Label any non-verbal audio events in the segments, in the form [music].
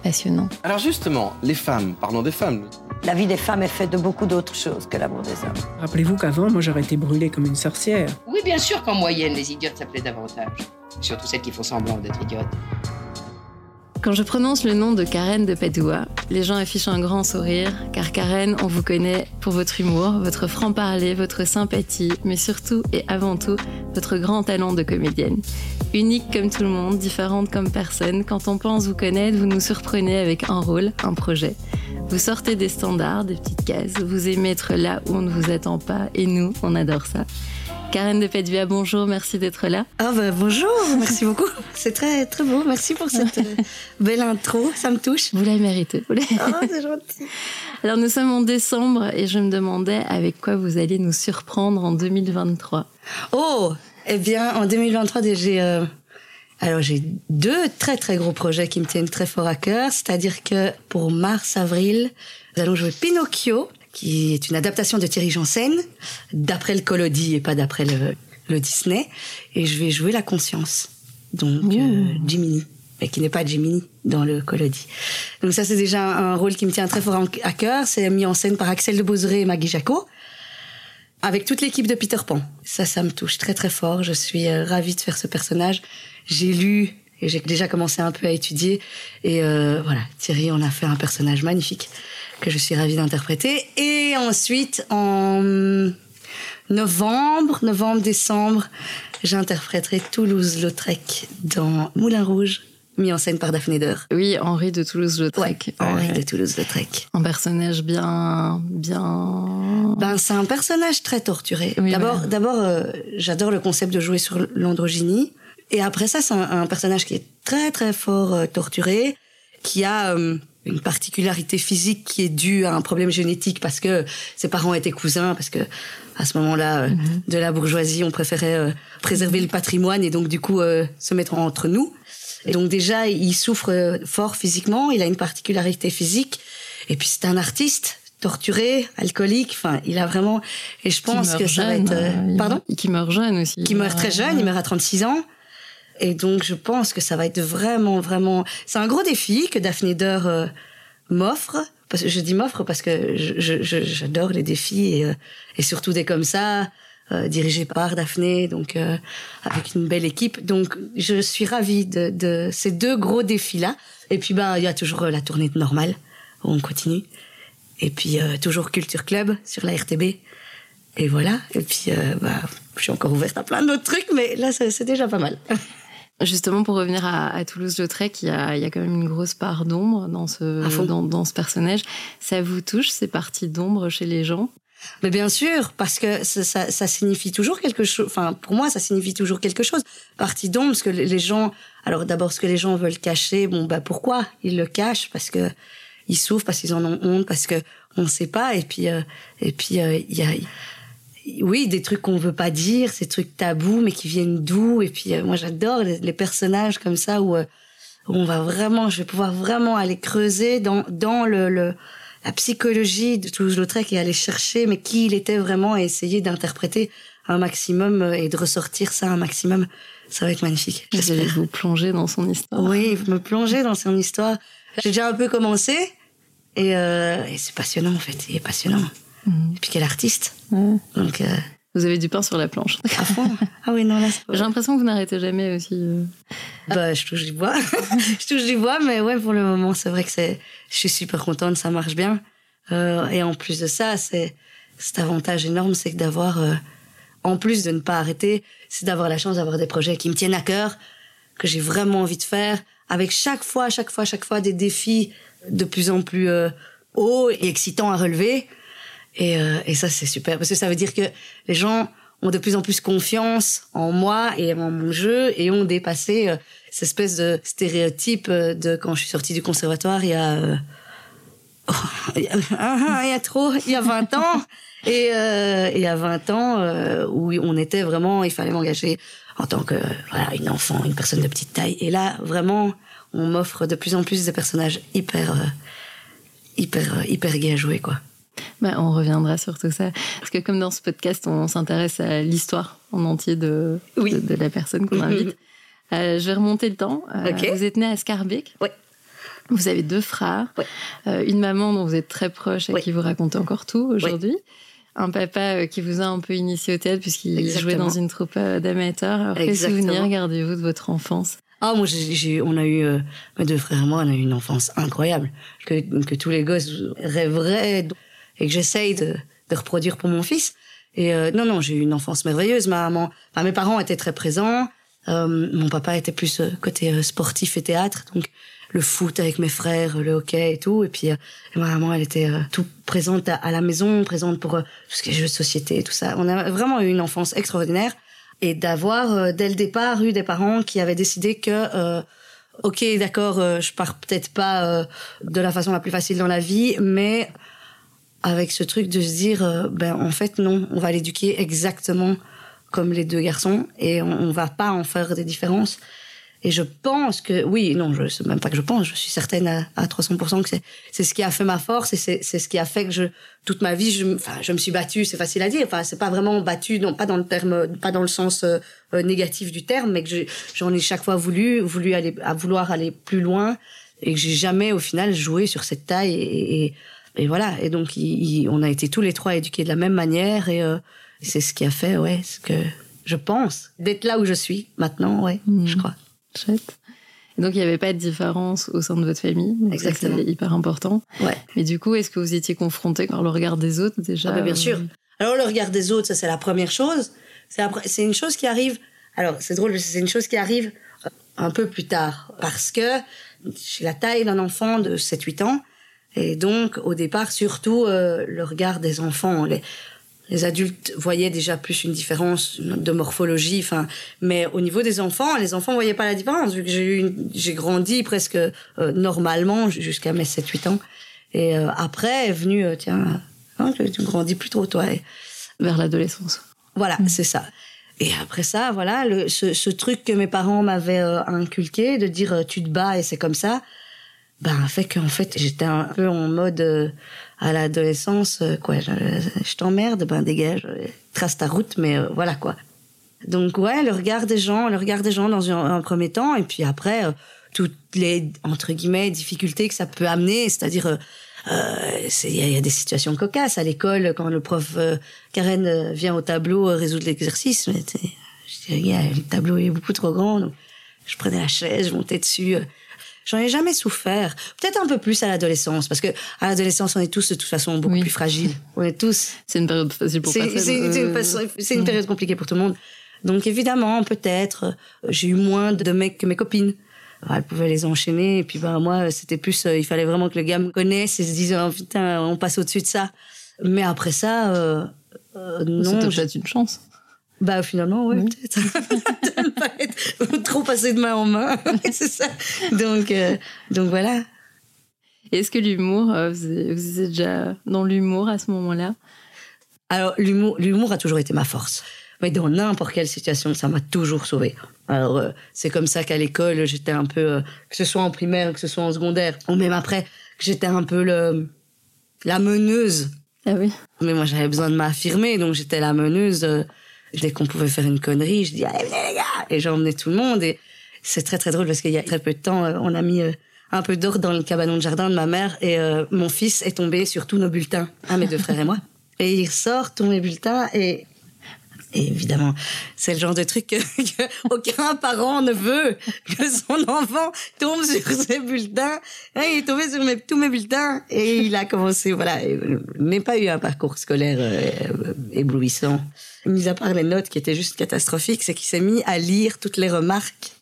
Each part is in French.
passionnant. Alors justement, les femmes, parlons des femmes. La vie des femmes est faite de beaucoup d'autres choses que l'amour des hommes. Rappelez-vous qu'avant, moi, j'aurais été brûlée comme une sorcière. Oui, bien sûr qu'en moyenne, les idiotes s'appelaient davantage. Surtout celles qui font semblant d'être idiotes. Quand je prononce le nom de Karen de Padoua, les gens affichent un grand sourire, car Karen, on vous connaît pour votre humour, votre franc-parler, votre sympathie, mais surtout et avant tout, votre grand talent de comédienne. Unique comme tout le monde, différente comme personne, quand on pense vous connaître, vous nous surprenez avec un rôle, un projet. Vous sortez des standards, des petites cases, vous aimez être là où on ne vous attend pas, et nous, on adore ça. Karen de Petvia, bonjour, merci d'être là. Ah bah, bonjour, merci beaucoup. C'est très très beau, merci pour cette euh, [laughs] belle intro, ça me touche. Vous l'avez mérité. Ah, c'est gentil. [laughs] Alors nous sommes en décembre et je me demandais avec quoi vous allez nous surprendre en 2023. Oh, eh bien en 2023 j'ai euh, alors j'ai deux très très gros projets qui me tiennent très fort à cœur, c'est-à-dire que pour mars avril, nous allons jouer Pinocchio qui est une adaptation de Thierry Janssen, d'après le Collodi et pas d'après le, Disney. Et je vais jouer la conscience, donc euh, Jiminy, mais qui n'est pas Jiminy dans le Collodi. Donc ça, c'est déjà un rôle qui me tient très fort à cœur. C'est mis en scène par Axel de Bozeré et Maggie Jacot, avec toute l'équipe de Peter Pan. Ça, ça me touche très très fort. Je suis euh, ravie de faire ce personnage. J'ai lu et j'ai déjà commencé un peu à étudier. Et euh, voilà, Thierry, on a fait un personnage magnifique que je suis ravie d'interpréter. Et ensuite, en novembre, novembre-décembre, j'interpréterai Toulouse-Lautrec dans Moulin Rouge, mis en scène par Daphné Deur. Oui, Henri de Toulouse-Lautrec. Henri de Toulouse-Lautrec. Un personnage bien, bien. Ben, c'est un personnage très torturé. d'abord, d'abord, euh, j'adore le concept de jouer sur l'androgynie. Et après ça, c'est un, personnage qui est très très fort euh, torturé, qui a euh, une particularité physique qui est due à un problème génétique parce que ses parents étaient cousins, parce que à ce moment-là euh, mhm. de la bourgeoisie, on préférait euh, préserver le patrimoine et donc du coup euh, se mettre entre nous. Et donc déjà, il souffre fort physiquement, il a une particularité physique, et puis c'est un artiste torturé, alcoolique. Enfin, il a vraiment. Et je pense que ça va être. pardon. Qui meurt jeune aussi. Qui meurt très jeune. Il meurt à 36 ans. Et donc, je pense que ça va être vraiment, vraiment. C'est un gros défi que Daphné Deur euh, m'offre. Parce que je dis m'offre parce que j'adore les défis et, euh, et, surtout des comme ça, euh, dirigés par Daphné, donc euh, avec une belle équipe. Donc, je suis ravie de, de ces deux gros défis-là. Et puis, ben, il y a toujours la tournée normale où on continue. Et puis, toujours Culture Club sur la RTB. Et voilà. Et puis, bah, je suis encore ouverte à plein d'autres trucs, mais là, c'est déjà pas mal. [laughs] Justement, pour revenir à, Toulouse-Lautrec, il y a, il y a quand même une grosse part d'ombre dans ce, dans, dans, ce personnage. Ça vous touche, ces parties d'ombre chez les gens? Mais bien sûr, parce que ça, ça, ça, signifie toujours quelque chose. Enfin, pour moi, ça signifie toujours quelque chose. Partie d'ombre, parce que les gens. Alors, d'abord, ce que les gens veulent cacher. Bon, bah pourquoi ils le cachent? Parce que ils souffrent, parce qu'ils en ont honte, parce que on ne sait pas. Et puis, euh, et puis, euh, il y a oui, des trucs qu'on veut pas dire, ces trucs tabous, mais qui viennent d'où. Et puis, euh, moi, j'adore les, personnages comme ça où, euh, où, on va vraiment, je vais pouvoir vraiment aller creuser dans, dans le, le la psychologie de Toulouse-Lautrec et aller chercher, mais qui il était vraiment et essayer d'interpréter un maximum euh, et de ressortir ça un maximum. Ça va être magnifique. Vous allez vous plonger dans son histoire. Oui, me plonger dans son histoire. J'ai déjà un peu commencé et, euh, et c'est passionnant en fait. Il est passionnant. Mhm. Et puis quel artiste. Donc, euh, Vous avez du pain sur la planche. [laughs] À fond. Ah oui, non, là, J'ai l'impression que vous n'arrêtez jamais aussi. Euh. Bah, je touche du bois. [laughs] je touche du bois, mais ouais, pour le moment, c'est vrai que c'est, je suis super contente, ça marche bien. Euh, et en plus de ça, c'est cet avantage énorme, c'est que d'avoir, euh, en plus de ne pas arrêter, c'est d'avoir la chance d'avoir des projets qui me tiennent à cœur, que j'ai vraiment envie de faire, avec chaque fois, chaque fois, chaque fois des défis de plus en plus euh, hauts et excitants à relever. Et, euh, et ça, c'est super, parce que ça veut dire que les gens ont de plus en plus confiance en moi et en mon jeu et ont dépassé euh, cette espèce de stéréotype euh, de quand je suis sortie du conservatoire il y a... euh, [laughs] [laughs] il y a, trop, il y a 20 ans. Et euh, il y a 20 ans, euh, où on était vraiment, il fallait m'engager en tant que voilà, une enfant, une personne de petite taille. Et là, vraiment, on m'offre de plus en plus des personnages hyper, hyper, hyper gays à jouer, quoi. Bah, on reviendra sur tout ça. Parce que comme dans ce podcast, on s'intéresse à l'histoire en entier de, Oui. de, de la personne qu'on invite. [laughs] Euh, je vais remonter le temps. Euh. Vous êtes né à Scarbeck. Oui. Vous avez deux frères. Oui. Euh, une maman dont vous êtes très proche et Oui. qui vous raconte encore tout aujourd'hui. Un papa qui vous a un peu initié au théâtre puisqu'il jouait dans une troupe d'amateurs. Alors, quel Exactement. souvenir gardez-vous de votre enfance? Ah, moi, j'ai, on a eu, mes deux frères et moi, on a eu une enfance incroyable. Que, que tous les gosses rêveraient et que j'essaye de, de reproduire pour mon fils. Et euh, non, non, j'ai eu une enfance merveilleuse. Ma maman, enfin, mes parents étaient très présents. Euh, mon papa était plus euh, côté euh, sportif et théâtre, donc le foot avec mes frères, le hockey et tout. Et puis euh, ma maman, elle était euh, tout présente à, à la maison, présente pour tout ce qui est jeux de société et tout ça. On a vraiment eu une enfance extraordinaire et d'avoir dès le départ eu des parents qui avaient décidé que ok d'accord je pars peut-être pas de la façon la plus facile dans la vie mais avec ce truc de se dire euh, ben en fait non on va l'éduquer exactement comme les deux garçons et on, va pas en faire des différences. Et je pense que oui non je c'est même pas que je pense je suis certaine à, à 300% que c'est c'est ce qui a fait ma force et c'est c'est ce qui a fait que je toute ma vie je enfin je me suis battue c'est facile à dire enfin c'est pas vraiment battue non pas dans le terme pas dans le sens euh, euh, négatif du terme mais que je- j'en ai chaque fois voulu voulu aller à vouloir aller plus loin et que j'ai jamais au final joué sur cette taille et, et, et voilà et donc il- il- on a été tous les trois éduqués de la même manière et euh, c'est ce qui a fait ouais ce que je pense d'être là où je suis maintenant ouais Mhm. je crois Chouette. Et donc, il n'y avait pas de différence au sein de votre famille. Exactement. C'est hyper important. ouais Mais du coup, est-ce que vous étiez confronté par le regard des autres déjà Ah bah, bien euh, sûr. Alors le regard des autres, ça c'est la première chose. C'est c'est une chose qui arrive. Alors c'est drôle, c'est une chose qui arrive un peu plus tard parce que j'ai la taille d'un enfant de 7-8 ans et donc au départ surtout euh, le regard des enfants. Les, les adultes voyaient déjà plus une différence de morphologie, enfin, mais au niveau des enfants, les enfants voyaient pas la différence vu que j'ai j'ai grandi presque euh, normalement jusqu'à mes 7-8 ans. Et euh, après est venu, euh, tiens, hein, tu, tu grandis plus trop toi. Et Vers l'adolescence. voilà, c'est ça. Et après ça, voilà, le, ce, ce truc que mes parents m'avaient euh, inculqué, de dire euh, tu te bats et c'est comme ça, ben fait qu'en fait j'étais un peu en mode euh, à l'adolescence, euh, quoi, je, t'emmerde, ben dégage, euh, trace ta route, mais euh, voilà quoi. Donc ouais, le regard des gens, le regard des gens dans un, premier temps, et puis après euh, toutes les entre guillemets difficultés que ça peut amener, c'est-à-dire euh, euh, il y, il y a des situations cocasses à l'école quand le prof Karen vient au tableau euh, résoudre l'exercice. mais Je dis, gars, le tableau est beaucoup trop grand. Donc je prenais la chaise, je montais dessus. J'en ai jamais souffert. Peut-être un peu plus à l'adolescence, parce que à l'adolescence, on est tous de toute façon beaucoup Oui. plus fragiles. [laughs] On est tous. C'est une période facile pour personne. c'est- une, Euh, une période compliquée pour tout le monde. Donc évidemment, peut-être, euh, j'ai eu moins de mecs que mes copines. Alors, elles pouvaient les enchaîner, et puis ben moi, c'était plus, euh, il fallait vraiment que le gars me connaisse et se dise, oh, putain, on passe au-dessus de ça. Mais après ça, euh, euh, non. C'était peut-être une chance. Bah finalement, ouais, Oui. peut-être. [laughs] de ne pas être trop passé de main en main, [laughs] c'est ça. Donc, euh, donc voilà. Est-ce que l'humour, euh, vous vous étiez déjà dans l'humour à ce moment-là? Alors, l'humour, l'humour a toujours été ma force. Mais dans n'importe quelle situation, ça m'a toujours sauvé. Alors, euh, c'est comme ça qu'à l'école, j'étais un peu, euh, que ce soit en primaire, que ce soit en secondaire, ou même après, que j'étais un peu le, la meneuse. Ah oui. Mais moi, j'avais besoin de m'affirmer, donc j'étais la meneuse. Dès qu'on pouvait faire une connerie, je dis, allez, venez les gars! Et j'emmenais tout le monde. Et c'est très, très drôle parce qu'il y a très peu de temps, euh, on a mis euh, un peu d'or dans le cabanon de jardin de ma mère et euh, mon fils est tombé sur tous nos bulletins, un mes deux frères et moi. [laughs] Et il sort tous mes bulletins et Et évidemment, c'est le genre de truc que, que aucun parent ne veut que son enfant tombe sur ses bulletins. Et il est tombé sur mes, tous mes bulletins et il a commencé, voilà, il n'a pas eu un parcours scolaire euh, éblouissant. Mis à part les notes qui étaient juste catastrophiques, c'est qu'il s'est mis à lire toutes les remarques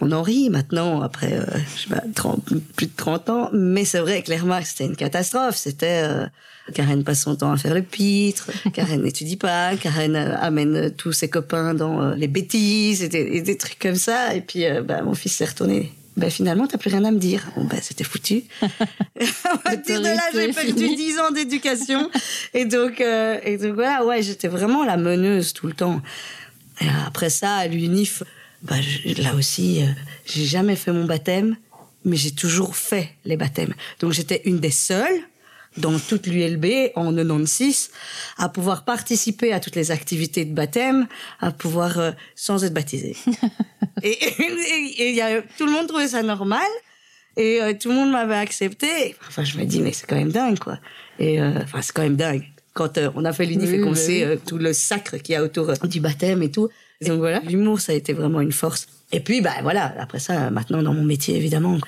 on en rit maintenant, après euh, je sais pas, 30, plus de 30 ans, mais c'est vrai que les remarques, c'était une catastrophe. C'était euh, Karen passe son temps à faire le pitre, [laughs] Karen n'étudie pas, Karen euh, amène tous ses copains dans euh, les bêtises et des, et des, trucs comme ça. Et puis, euh, bah, mon fils s'est retourné. Ben finalement, t'as plus rien à me dire. Bon, ben, c'était foutu. [laughs] à partir de là, j'ai perdu 10 ans d'éducation. [laughs] et donc, euh, et donc voilà, ouais, j'étais vraiment la meneuse tout le temps. Et après ça, à l'UNIF, je, là aussi, euh, j'ai jamais fait mon baptême, mais j'ai toujours fait les baptêmes. Donc j'étais une des seules dans toute l'ULB en 96 à pouvoir participer à toutes les activités de baptême, à pouvoir euh, sans être baptisée. [laughs] et, et, et y a, tout le monde trouvait ça normal. Et euh, tout le monde m'avait accepté. Enfin, je me dis, mais c'est quand même dingue, quoi. Et euh, enfin, c'est quand même dingue. Quand on a fait l'UNIF Oui, et qu'on oui, sait oui. tout le sacre qu'il y a autour du baptême et tout. Donc voilà, l'humour, ça a été vraiment une force. Et puis, bah voilà, après ça, maintenant, dans mon métier, évidemment,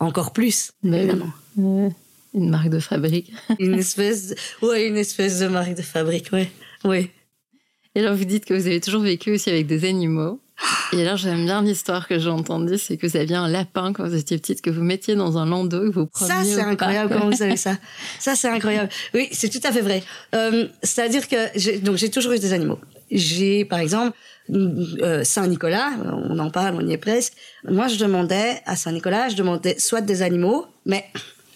encore plus, Mais oui. évidemment. Ouais. Une marque de fabrique. Une espèce, de- ouais, une espèce de marque de fabrique, ouais. Oui. Et alors, vous dites que vous avez toujours vécu aussi avec des animaux. Et alors, j'aime bien l'histoire que j'ai entendue, c'est que vous aviez un lapin quand vous étiez petite, que vous mettiez dans un landau, que vous Ça, promeniez c'est incroyable. Comment vous savez ça Ça, c'est incroyable. Oui, c'est tout à fait vrai. Euh, C'est-à-dire que j'ai, donc j'ai toujours eu des animaux. J'ai, par exemple, euh, Saint-Nicolas. On en parle, on y est presque. Moi, je demandais à Saint-Nicolas, je demandais soit des animaux, mais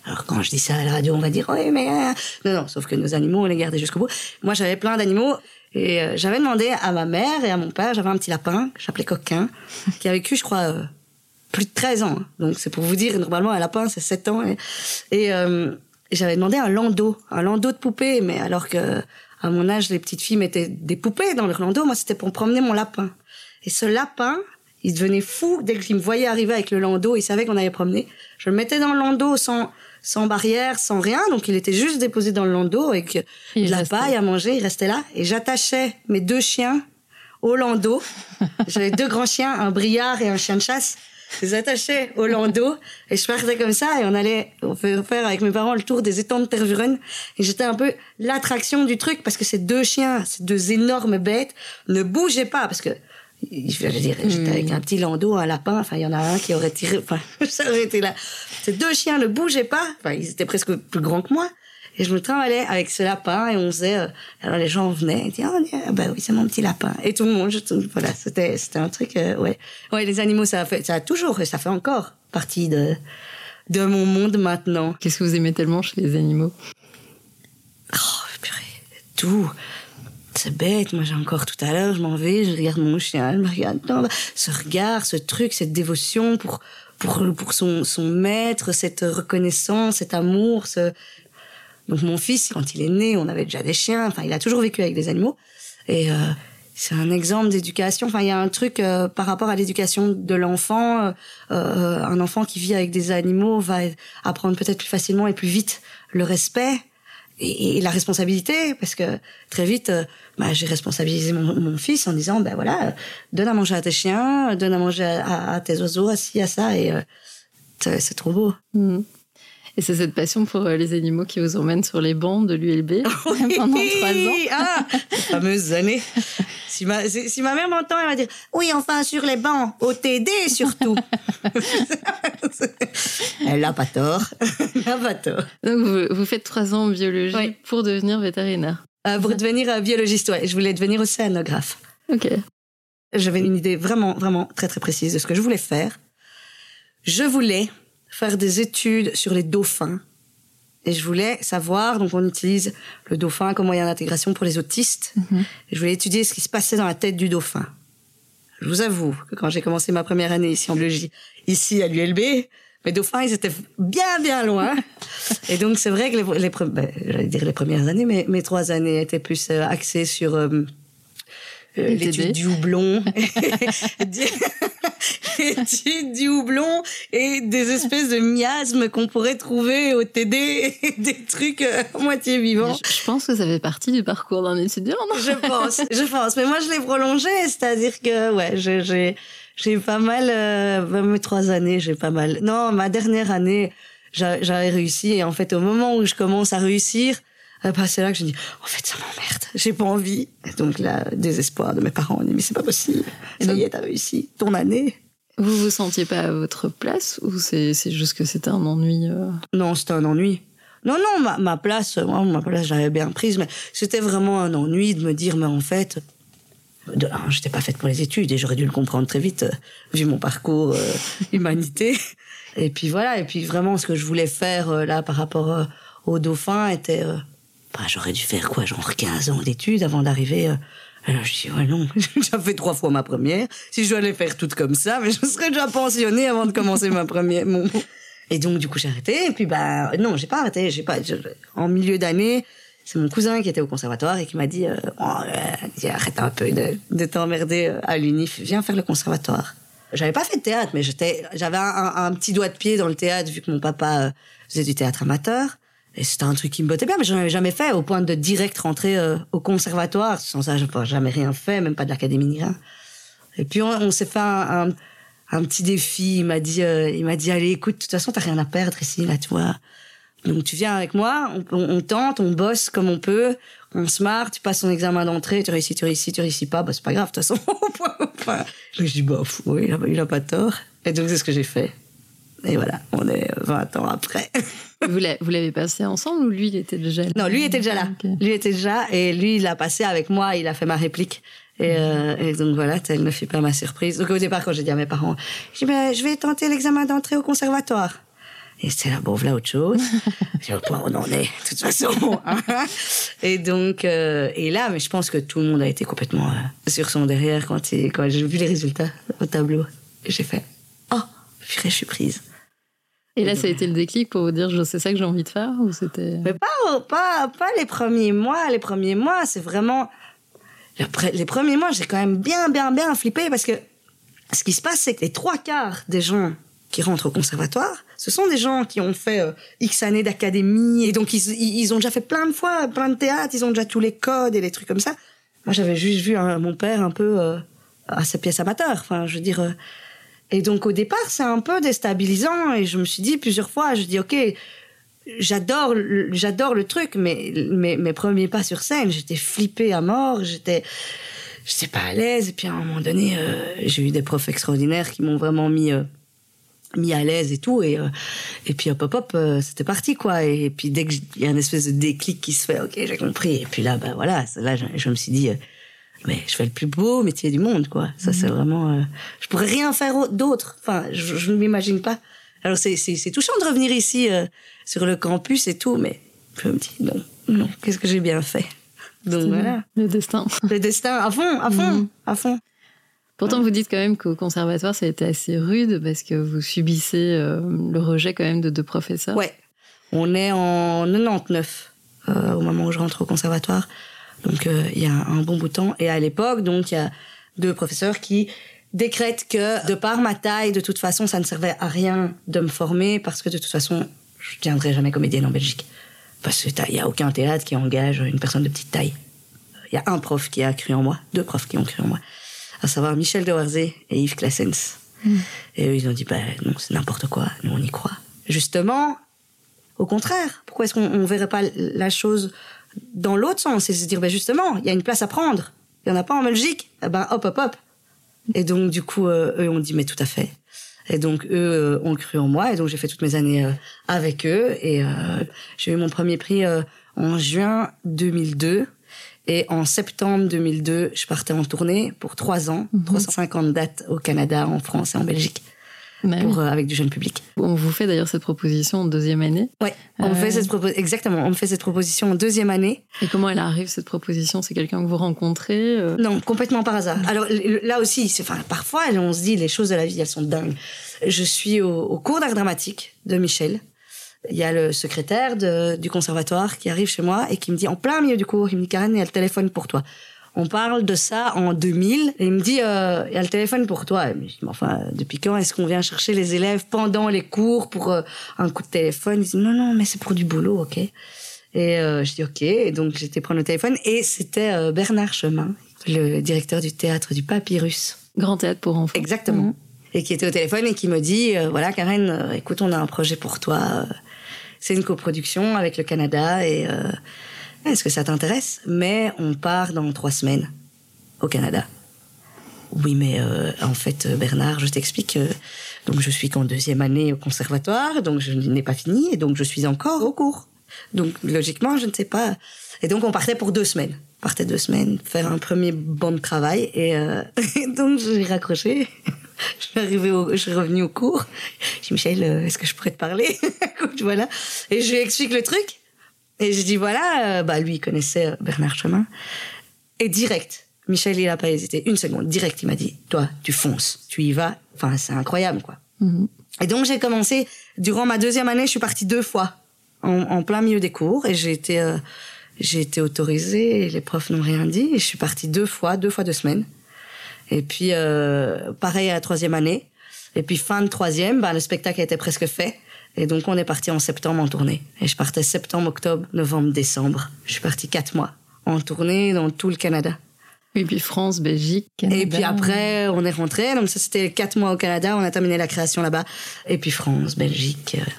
alors quand je dis ça à la radio, on va dire oui, mais euh, non, non. Sauf que nos animaux, on les gardait jusqu'au bout. Moi, j'avais plein d'animaux. Et euh, j'avais demandé à ma mère et à mon père, j'avais un petit lapin que j'appelais Coquin, qui a vécu, je crois, euh, plus de 13 ans. Donc c'est pour vous dire, normalement un lapin c'est 7 ans. Et, j'avais demandé un landau, un landau de poupées, mais alors que à mon âge les petites filles mettaient des poupées dans leur landau, moi c'était pour promener mon lapin. Et ce lapin, il devenait fou dès qu'il me voyait arriver avec le landau, il savait qu'on allait promener. Je le mettais dans le landau sans sans barrière, sans rien, donc il était juste déposé dans le landau avec Il de la restait. paille à manger, il restait là. Et j'attachais mes deux chiens au landau. [laughs] J'avais deux grands chiens, un briard et un chien de chasse. Je les attachais au landau et je partais comme ça et on allait faire faire avec mes parents le tour des étangs de Tervuren. Et j'étais un peu l'attraction du truc parce que ces deux chiens, ces deux énormes bêtes ne bougeaient pas parce que je veux dire, j'étais avec un petit landau, un lapin, enfin, il y en a un qui aurait tiré, enfin, [laughs] ça aurait été là. Ces deux chiens ne bougeaient pas, enfin, ils étaient presque plus grands que moi. Et je me travaillais avec ce lapin et on faisait, euh, alors les gens venaient et disaient, oh, ah, bah oui, c'est mon petit lapin. Et tout le monde, je, voilà, c'était, c'était un truc, euh, ouais. Ouais, les animaux, ça a fait, ça a toujours, et ça fait encore partie de, de mon monde maintenant. Qu'est-ce que vous aimez tellement chez les animaux? Oh, purée, tout. C'est bête, moi j'ai encore tout à l'heure, je m'en vais, je regarde mon chien, elle me regarde. Non, bah, ce regard, ce truc, cette dévotion pour, pour, pour son, son maître, cette reconnaissance, cet amour. Donc mon fils, quand il est né, on avait déjà des chiens, enfin il a toujours vécu avec des animaux. Et euh, c'est un exemple d'éducation. Enfin, il y a un truc euh, par rapport à l'éducation de l'enfant. euh, un enfant qui vit avec des animaux va apprendre peut-être plus facilement et plus vite le respect et, et la responsabilité, parce que très vite, bah, j'ai responsabilisé mon, mon fils en disant, ben voilà, donne à manger à tes chiens, donne à manger à, tes oiseaux, à ci, à ça, et euh, c'est trop beau. Mhm. Et c'est cette passion pour euh, les animaux qui vous emmène sur les bancs de l'ULB [laughs] [laughs] pendant trois ans. Ah, années. Si ma, si si ma mère m'entend, elle va dire Oui, enfin, sur les bancs, au TD surtout. [laughs] elle n'a pas tort. Elle n'a pas tort. Donc vous, vous faites trois ans en biologie Oui. pour devenir vétérinaire. Euh, pour devenir euh, biologiste, ouais, je voulais devenir océanographe. Ok. J'avais une idée vraiment, vraiment très, très précise de ce que je voulais faire. Je voulais faire des études sur les dauphins. Et je voulais savoir, donc on utilise le dauphin comme moyen d'intégration pour les autistes. Et je voulais étudier ce qui se passait dans la tête du dauphin. Je vous avoue que quand j'ai commencé ma première année ici en biologie, ici à l'ULB, mes dauphins, ils étaient bien, bien loin. [laughs] Et donc, c'est vrai que les, les, ben, j'allais dire les premières années, mais mes trois années étaient plus euh, axées sur euh, euh, Les l'étude du houblon. [laughs] [laughs] l'étude du houblon et des espèces de miasmes qu'on pourrait trouver au TD et des trucs à moitié vivants. Je, je pense que ça fait partie du parcours d'un étudiant, non? Je pense, je pense. Mais moi, je l'ai prolongé, c'est-à-dire que, ouais, j'ai, j'ai, pas mal, euh, mes trois années, j'ai pas mal. Non, ma dernière année, j'a- j'avais réussi. Et en fait, au moment où je commence à réussir, euh, bah, c'est là que je dis, en fait, ça m'emmerde, j'ai pas envie. Et donc là, désespoir de mes parents, on dit, mais c'est pas possible. Et Ça donc- y est, t'as réussi, ton année. Vous vous sentiez pas à votre place ou c'est c'est juste que c'était un ennui euh? Non, c'était un ennui. Non, non, ma, ma place, moi, ma place, j'avais bien prise, mais c'était vraiment un ennui de me dire, mais en fait, de un, j'étais pas faite pour les études et j'aurais dû le comprendre très vite, euh, vu mon parcours euh, [laughs] humanité. Et puis voilà, et puis vraiment, ce que je voulais faire euh, là par rapport euh, au dauphin était. bah, j'aurais dû faire quoi, genre 15 ans d'études avant d'arriver. alors je dis, ouais, non, [laughs] j'ai déjà fait trois fois ma première. Si je les faire toutes comme ça, mais je serais déjà pensionnée avant de commencer ma première. Mon... Et donc, du coup, j'ai arrêté. Et puis, bah, non, j'ai pas arrêté. J'ai pas. je- En milieu d'année, c'est mon cousin qui était au conservatoire et qui m'a dit, euh, Oh, euh, arrête un peu de, de t'emmerder euh, à l'UNIF, viens faire le conservatoire. J'avais pas fait de théâtre, mais j'avais un, petit doigt de pied dans le théâtre vu que mon papa euh, faisait du théâtre amateur. Et c'était un truc qui me bottait bien, mais je n'en avais jamais fait au point de direct rentrer au conservatoire. Sans ça, je jamais rien fait, même pas de l'académie ni rien. Et puis on, s'est fait un, petit défi. Il m'a dit, il m'a dit, allez, écoute, de toute façon, t'as rien à perdre ici, là, tu vois. Donc tu viens avec moi, on, tente, on bosse comme on peut, on se marre, tu passes ton examen d'entrée, tu réussis, tu réussis, tu réussis pas, bah c'est pas grave, de toute façon. [laughs] je dis, bah, pff, oui, il a, il a pas tort. Et donc c'est ce que j'ai fait. Et voilà, on est 20 ans après. [laughs] Vous l'a- l'avez passé ensemble ou lui il était déjà là? Non, lui était déjà là. Lui était déjà, et lui, il a passé avec moi, il a fait ma réplique. Et, euh, et donc voilà, telle ne fut pas ma surprise. Donc au départ, quand j'ai dit à mes parents, dit, ben, je vais tenter l'examen d'entrée au conservatoire. Et c'était là, bon, voilà autre chose. J'ai dit, point on en est, de toute façon. hein. [laughs] et donc, euh, et là, mais je pense que tout le monde a été complètement euh, sur son derrière quand, il- quand j'ai vu les résultats au tableau. Et j'ai fait, oh, purée, je suis prise. Et là, ça a été le déclic pour vous dire, je sais ça que j'ai envie de faire ou c'était Mais pas, pas, pas les premiers mois. Les premiers mois, c'est vraiment. Les premiers mois, j'ai quand même bien, bien, bien flippé parce que ce qui se passe, c'est que les trois quarts des gens qui rentrent au conservatoire, ce sont des gens qui ont fait euh, X années d'académie et donc ils, ont déjà fait plein de fois, plein de théâtres, ils ont déjà tous les codes et les trucs comme ça. Moi, j'avais juste vu hein, mon père un peu euh, à sa pièce amateur. Enfin, je veux dire. euh, et donc au départ, c'est un peu déstabilisant et je me suis dit plusieurs fois, je dis ok, j'adore j'adore le truc mais mes, premiers pas sur scène j'étais flippée à mort j'étais j'étais pas à l'aise et puis à un moment donné j'ai eu des profs extraordinaires qui m'ont vraiment mis mis à l'aise et tout et euh, et puis hop hop hop euh, c'était parti quoi. Et, puis dès que j- il y a une espèce de déclic qui se fait ok j'ai compris. Et puis là bah voilà là je, je me suis dit euh, mais je fais le plus beau métier du monde quoi. Ça c'est vraiment euh, je pourrais rien faire au- d'autre. Enfin je, je ne m'imagine pas. Alors c'est c'est touchant de revenir ici sur le campus et tout mais je me dis non non qu'est-ce que j'ai bien fait? Donc voilà. le destin. le destin à fond à fond Mhm. à fond Pourtant, vous dites quand même qu'au conservatoire, ça a été assez rude parce que vous subissez euh, le rejet quand même de deux professeurs. Ouais. On est en 99 euh, au moment où je rentre au conservatoire. Donc euh, il y a un bon bout de temps. Et à l'époque, donc il y a deux professeurs qui décrètent que de par ma taille, de toute façon, ça ne servait à rien de me former parce que de toute façon, je ne deviendrai jamais comédienne en Belgique. Parce qu'il n'y a aucun théâtre qui engage une personne de petite taille. Il y a un prof qui a cru en moi, deux profs qui ont cru en moi, à savoir Michel de Warzé et Yves Claessens. Et eux, ils ont dit, bah, non, c'est n'importe quoi, nous, on y croit. Justement, au contraire, pourquoi est-ce qu'on ne verrait pas la chose dans l'autre sens et se dire, ben justement, il y a une place à prendre. Il n'y en a pas en Belgique. Eh ben, hop, hop, hop. Et donc, du coup, euh, eux ont dit, mais tout à fait. Et donc, eux euh, ont cru en moi. Et donc, j'ai fait toutes mes années euh, avec eux. Et euh, j'ai eu mon premier prix euh, en juin 2002. Et en septembre 2002, je partais en tournée pour trois ans, 350 dates au Canada, en France et en Belgique, pour, euh, avec du jeune public. On vous fait d'ailleurs cette proposition en deuxième année. Ouais, on me fait cette propo- exactement, on me fait cette proposition en deuxième année. Et comment elle arrive, cette proposition? C'est quelqu'un que vous rencontrez euh, Non, complètement par hasard. Alors l- l- là aussi, enfin, parfois, on se dit, les choses de la vie, elles sont dingues. Je suis au, au cours d'art dramatique de Michel. Il y a le secrétaire de- du conservatoire qui arrive chez moi et qui me dit, en plein milieu du cours, il me dit, Karen, il y a le téléphone pour toi. On parle de ça en 2000 et il me dit euh, il y a le téléphone pour toi. Mais je dis, mais enfin depuis quand est-ce qu'on vient chercher les élèves pendant les cours pour euh, un coup de téléphone? Il dit non non mais c'est pour du boulot ok. Et euh, je dis ok et donc j'étais prendre le téléphone et c'était Bernard Chemin, le directeur du théâtre du Papyrus. Grand théâtre pour enfants. Exactement. Mhm. Et qui était au téléphone et qui me dit voilà Karen, écoute, on a un projet pour toi. C'est une coproduction avec le Canada et euh, est-ce que ça t'intéresse? Mais on part dans trois semaines au Canada. Oui, mais euh, en fait, Bernard, je t'explique. euh, donc, je suis qu'en deuxième année au conservatoire, donc je n'ai pas fini, et donc je suis encore au cours. Donc, logiquement, je ne sais pas. Et donc, on partait pour deux semaines. On partait deux semaines, faire un premier banc de travail, et, euh, [laughs] et donc j'ai raccroché. [laughs] je suis arrivée, au, je suis revenue au cours. J'ai dit Michel, euh, est-ce que je pourrais te parler? [laughs] Écoute, Voilà. Et je lui explique le truc. Et je dis voilà, euh, bah lui il connaissait euh, Bernard Chemin. Et direct, Michel il a pas hésité une seconde. Direct, il m'a dit toi tu fonces, tu y vas. Enfin c'est incroyable quoi. Mhm. Et donc j'ai commencé durant ma deuxième année, je suis partie deux fois en, en plein milieu des cours et j'ai été euh, j'ai été autorisée et les profs n'ont rien dit et je suis partie deux fois, deux fois deux semaines. Et puis euh, pareil à la troisième année. Et puis fin de troisième, bah, le spectacle était presque fait. Et donc on est parti en septembre en tournée. Et je partais septembre, octobre, novembre, décembre. Je suis partie quatre mois en tournée dans tout le Canada. Oui, puis France, Belgique, Canada. Et puis après, on est rentré. Donc ça, c'était quatre mois au Canada. On a terminé la création là-bas. Et puis France, Belgique, euh,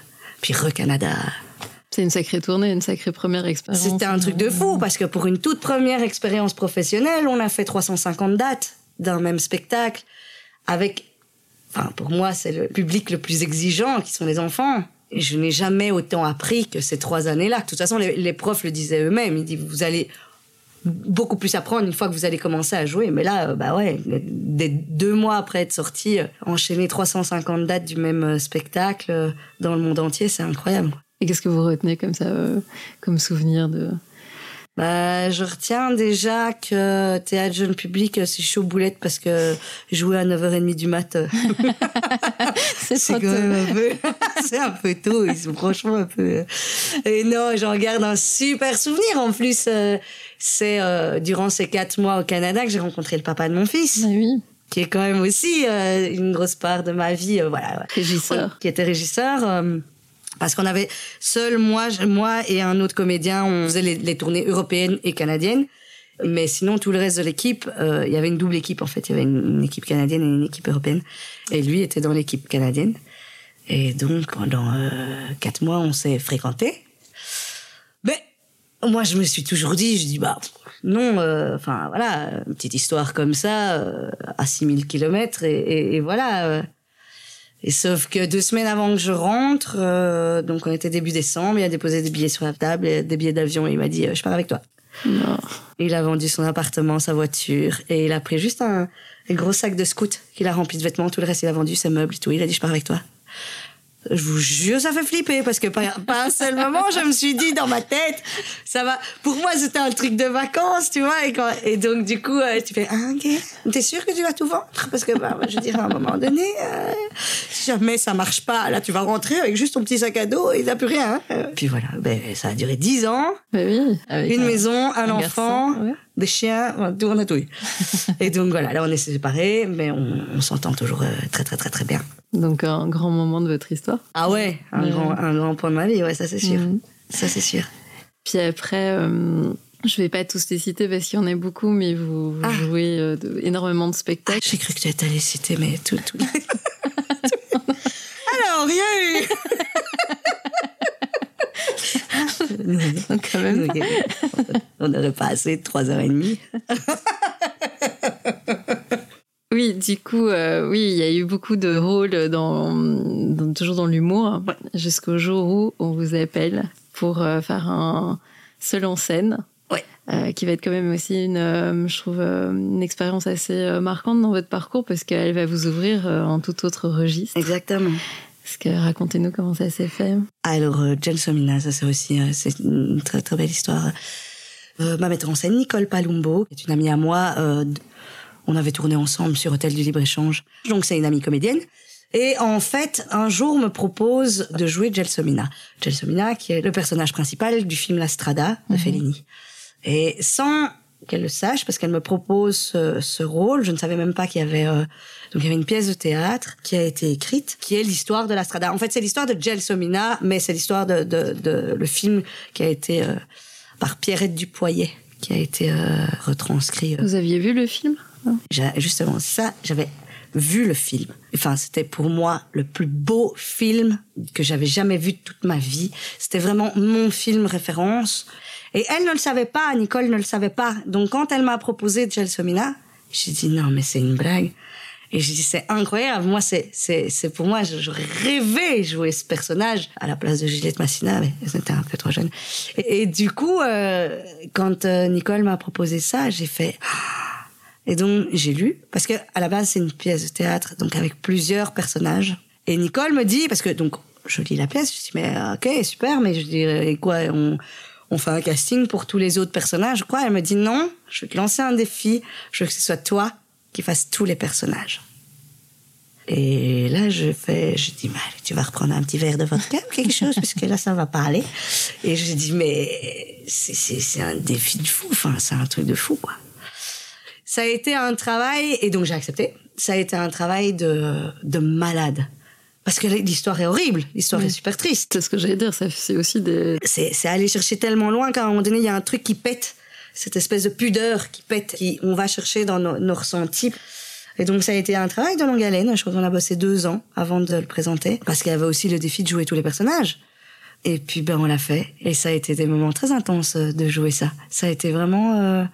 puis re-Canada. C'est une sacrée tournée, une sacrée première expérience. C'était un truc de fou parce que pour une toute première expérience professionnelle, on a fait 350 dates d'un même spectacle avec, enfin, pour moi, c'est le public le plus exigeant qui sont les enfants. Et je n'ai jamais autant appris que ces trois années-là. De toute façon, les, les profs le disaient eux-mêmes. Ils disent, vous allez beaucoup plus apprendre une fois que vous allez commencer à jouer. Mais là, euh, bah ouais, deux mois après être sorti, euh, enchaîner 350 dates du même euh, spectacle dans le monde entier, c'est incroyable. Et qu'est-ce que vous retenez comme ça, comme souvenir de... Bah, je retiens déjà que théâtre jeune public, euh, c'est chaud boulette parce que jouer à 9h30 du mat, euh, [laughs] C'est quand tôt. même un peu, [laughs] c'est un peu tôt. Ils sont franchement un peu. euh. Et non, j'en garde un super souvenir. En plus, c'est euh, durant ces quatre mois au Canada que j'ai rencontré le papa de mon fils, oui, qui est quand même aussi euh, une grosse part de ma vie. euh, voilà. régisseur. Qui était régisseur. euh, parce qu'on avait seul moi, moi et un autre comédien, on faisait les, les tournées européennes et canadiennes. Mais sinon, tout le reste de l'équipe, euh, il y avait une double équipe en fait. Il y avait une, équipe canadienne et une équipe européenne. Et lui était dans l'équipe canadienne. Et donc, pendant euh, quatre mois, on s'est fréquentés. Mais moi, je me suis toujours dit, je dis, bah non, euh, enfin voilà, une petite histoire comme ça, euh, à 6000 kilomètres, et, et, et voilà. Et sauf que deux semaines avant que je rentre, euh, donc on était début décembre, il a déposé des billets sur la table, et des billets d'avion, et il m'a dit, euh, je pars avec toi. Non. Il a vendu son appartement, sa voiture, et il a pris juste un, un gros sac de scout qu'il a rempli de vêtements, tout le reste il a vendu, ses meubles et tout. Il a dit, je pars avec toi. Je vous jure, ça fait flipper parce que pas, pas un seul moment, je me suis dit dans ma tête, ça va. Pour moi, c'était un truc de vacances, tu vois. Et, quand, et donc, du coup, euh, tu fais, ah, ok, t'es sûr que tu vas tout vendre? Parce que, bah, je dirais à un moment donné, euh, si jamais ça marche pas, là, tu vas rentrer avec juste ton petit sac à dos et il n'y a plus rien. hein. Puis voilà, ben, ça a duré dix ans. Bah oui. avec Une un- maison, un, un enfant, garçon, ouais. Des chiens, tout, on a tout eu. [laughs] et donc voilà, là on est séparés, mais on, on s'entend toujours euh, très très très très bien. Donc un grand moment de votre histoire. Ah ouais, un, Ouais. grand, un grand point de ma vie, ouais, ça c'est sûr. Mhm. Ça c'est sûr. Puis après, euh, je vais pas tous les citer parce qu'il y en a beaucoup, mais vous, vous Ah. jouez euh, de- énormément de Ah, spectacles. J'ai cru que tu allais citer, mais tout. tout... [laughs] Alors, il y a eu. [laughs] Quand même. on n'aurait pas assez de 3h30. [laughs] Oui, du coup, euh, oui, il y a eu beaucoup de rôles dans, dans- toujours dans l'humour, jusqu'au jour où on vous appelle pour euh, faire un seul en scène. Ouais. euh, qui va être quand même aussi une, je trouve, une expérience assez marquante dans votre parcours parce qu'elle va vous ouvrir en tout autre registre. Exactement. Parce que racontez-nous comment ça s'est fait. Alors, euh, Gelsomina, ça c'est aussi euh, c'est une très très belle histoire. Euh, ma metteur en scène, Nicole Palumbo, qui est une amie à moi. euh, on avait tourné ensemble sur Hôtel du Libre-Échange. Donc c'est une amie comédienne. Et en fait, un jour me propose de jouer Gelsomina. Gelsomina, qui est le personnage principal du film La Strada de Fellini. Et sans qu'elle le sache parce qu'elle me propose ce, ce rôle. Je ne savais même pas qu'il y avait euh, donc il y avait une pièce de théâtre qui a été écrite, qui est l'histoire de la Strada. En fait, c'est l'histoire de Gelsomina, mais c'est l'histoire de, de, de, le film qui a été euh, par Pierrette Dupoyer, qui a été euh, retranscrit. Vous aviez vu le film J'a- Justement, ça, j'avais vu le film. Enfin, c'était pour moi le plus beau film que j'avais jamais vu de toute ma vie. C'était vraiment mon film référence. Et elle ne le savait pas, Nicole ne le savait pas. Donc quand elle m'a proposé Gelsomina, j'ai dit non, mais c'est une blague. Et j'ai dit c'est incroyable. Moi, c'est c'est c'est pour moi, j'aurais rêvé jouer ce personnage à la place de Juliette Massina, mais c'était un peu trop jeune. Et, du coup, euh, quand euh, Nicole m'a proposé ça, j'ai fait et donc j'ai lu parce que à la base c'est une pièce de théâtre donc avec plusieurs personnages. Et Nicole me dit parce que donc je lis la pièce, je dis mais euh, ok super mais je dis euh, et quoi on on fait un casting pour tous les autres personnages quoi Elle me dit non, je vais te lancer un défi, je veux que ce soit toi qui fasses tous les personnages. Et là, je fais, je dis, mais allez, tu vas reprendre un petit verre de vodka ou quelque chose, parce que là, ça va pas aller. Et je dis, mais c'est, un défi de fou, enfin, c'est un truc de fou, quoi. Ça a été un travail, et donc j'ai accepté. Ça a été un travail de, de malade. Parce que l'histoire est horrible, l'histoire est super triste. C'est ce que j'allais dire, c'est aussi des... C'est, c'est aller chercher tellement loin qu'à un moment donné, il y a un truc qui pète. Cette espèce de pudeur qui pète, qui, on va chercher dans nos, nos ressentis. Et donc ça a été un travail de longue haleine. Je crois qu'on a bossé deux ans avant de le présenter. Parce qu'il y avait aussi le défi de jouer tous les personnages. Et puis ben on l'a fait. Et ça a été des moments très intenses euh, de jouer ça. Ça a été vraiment... euh,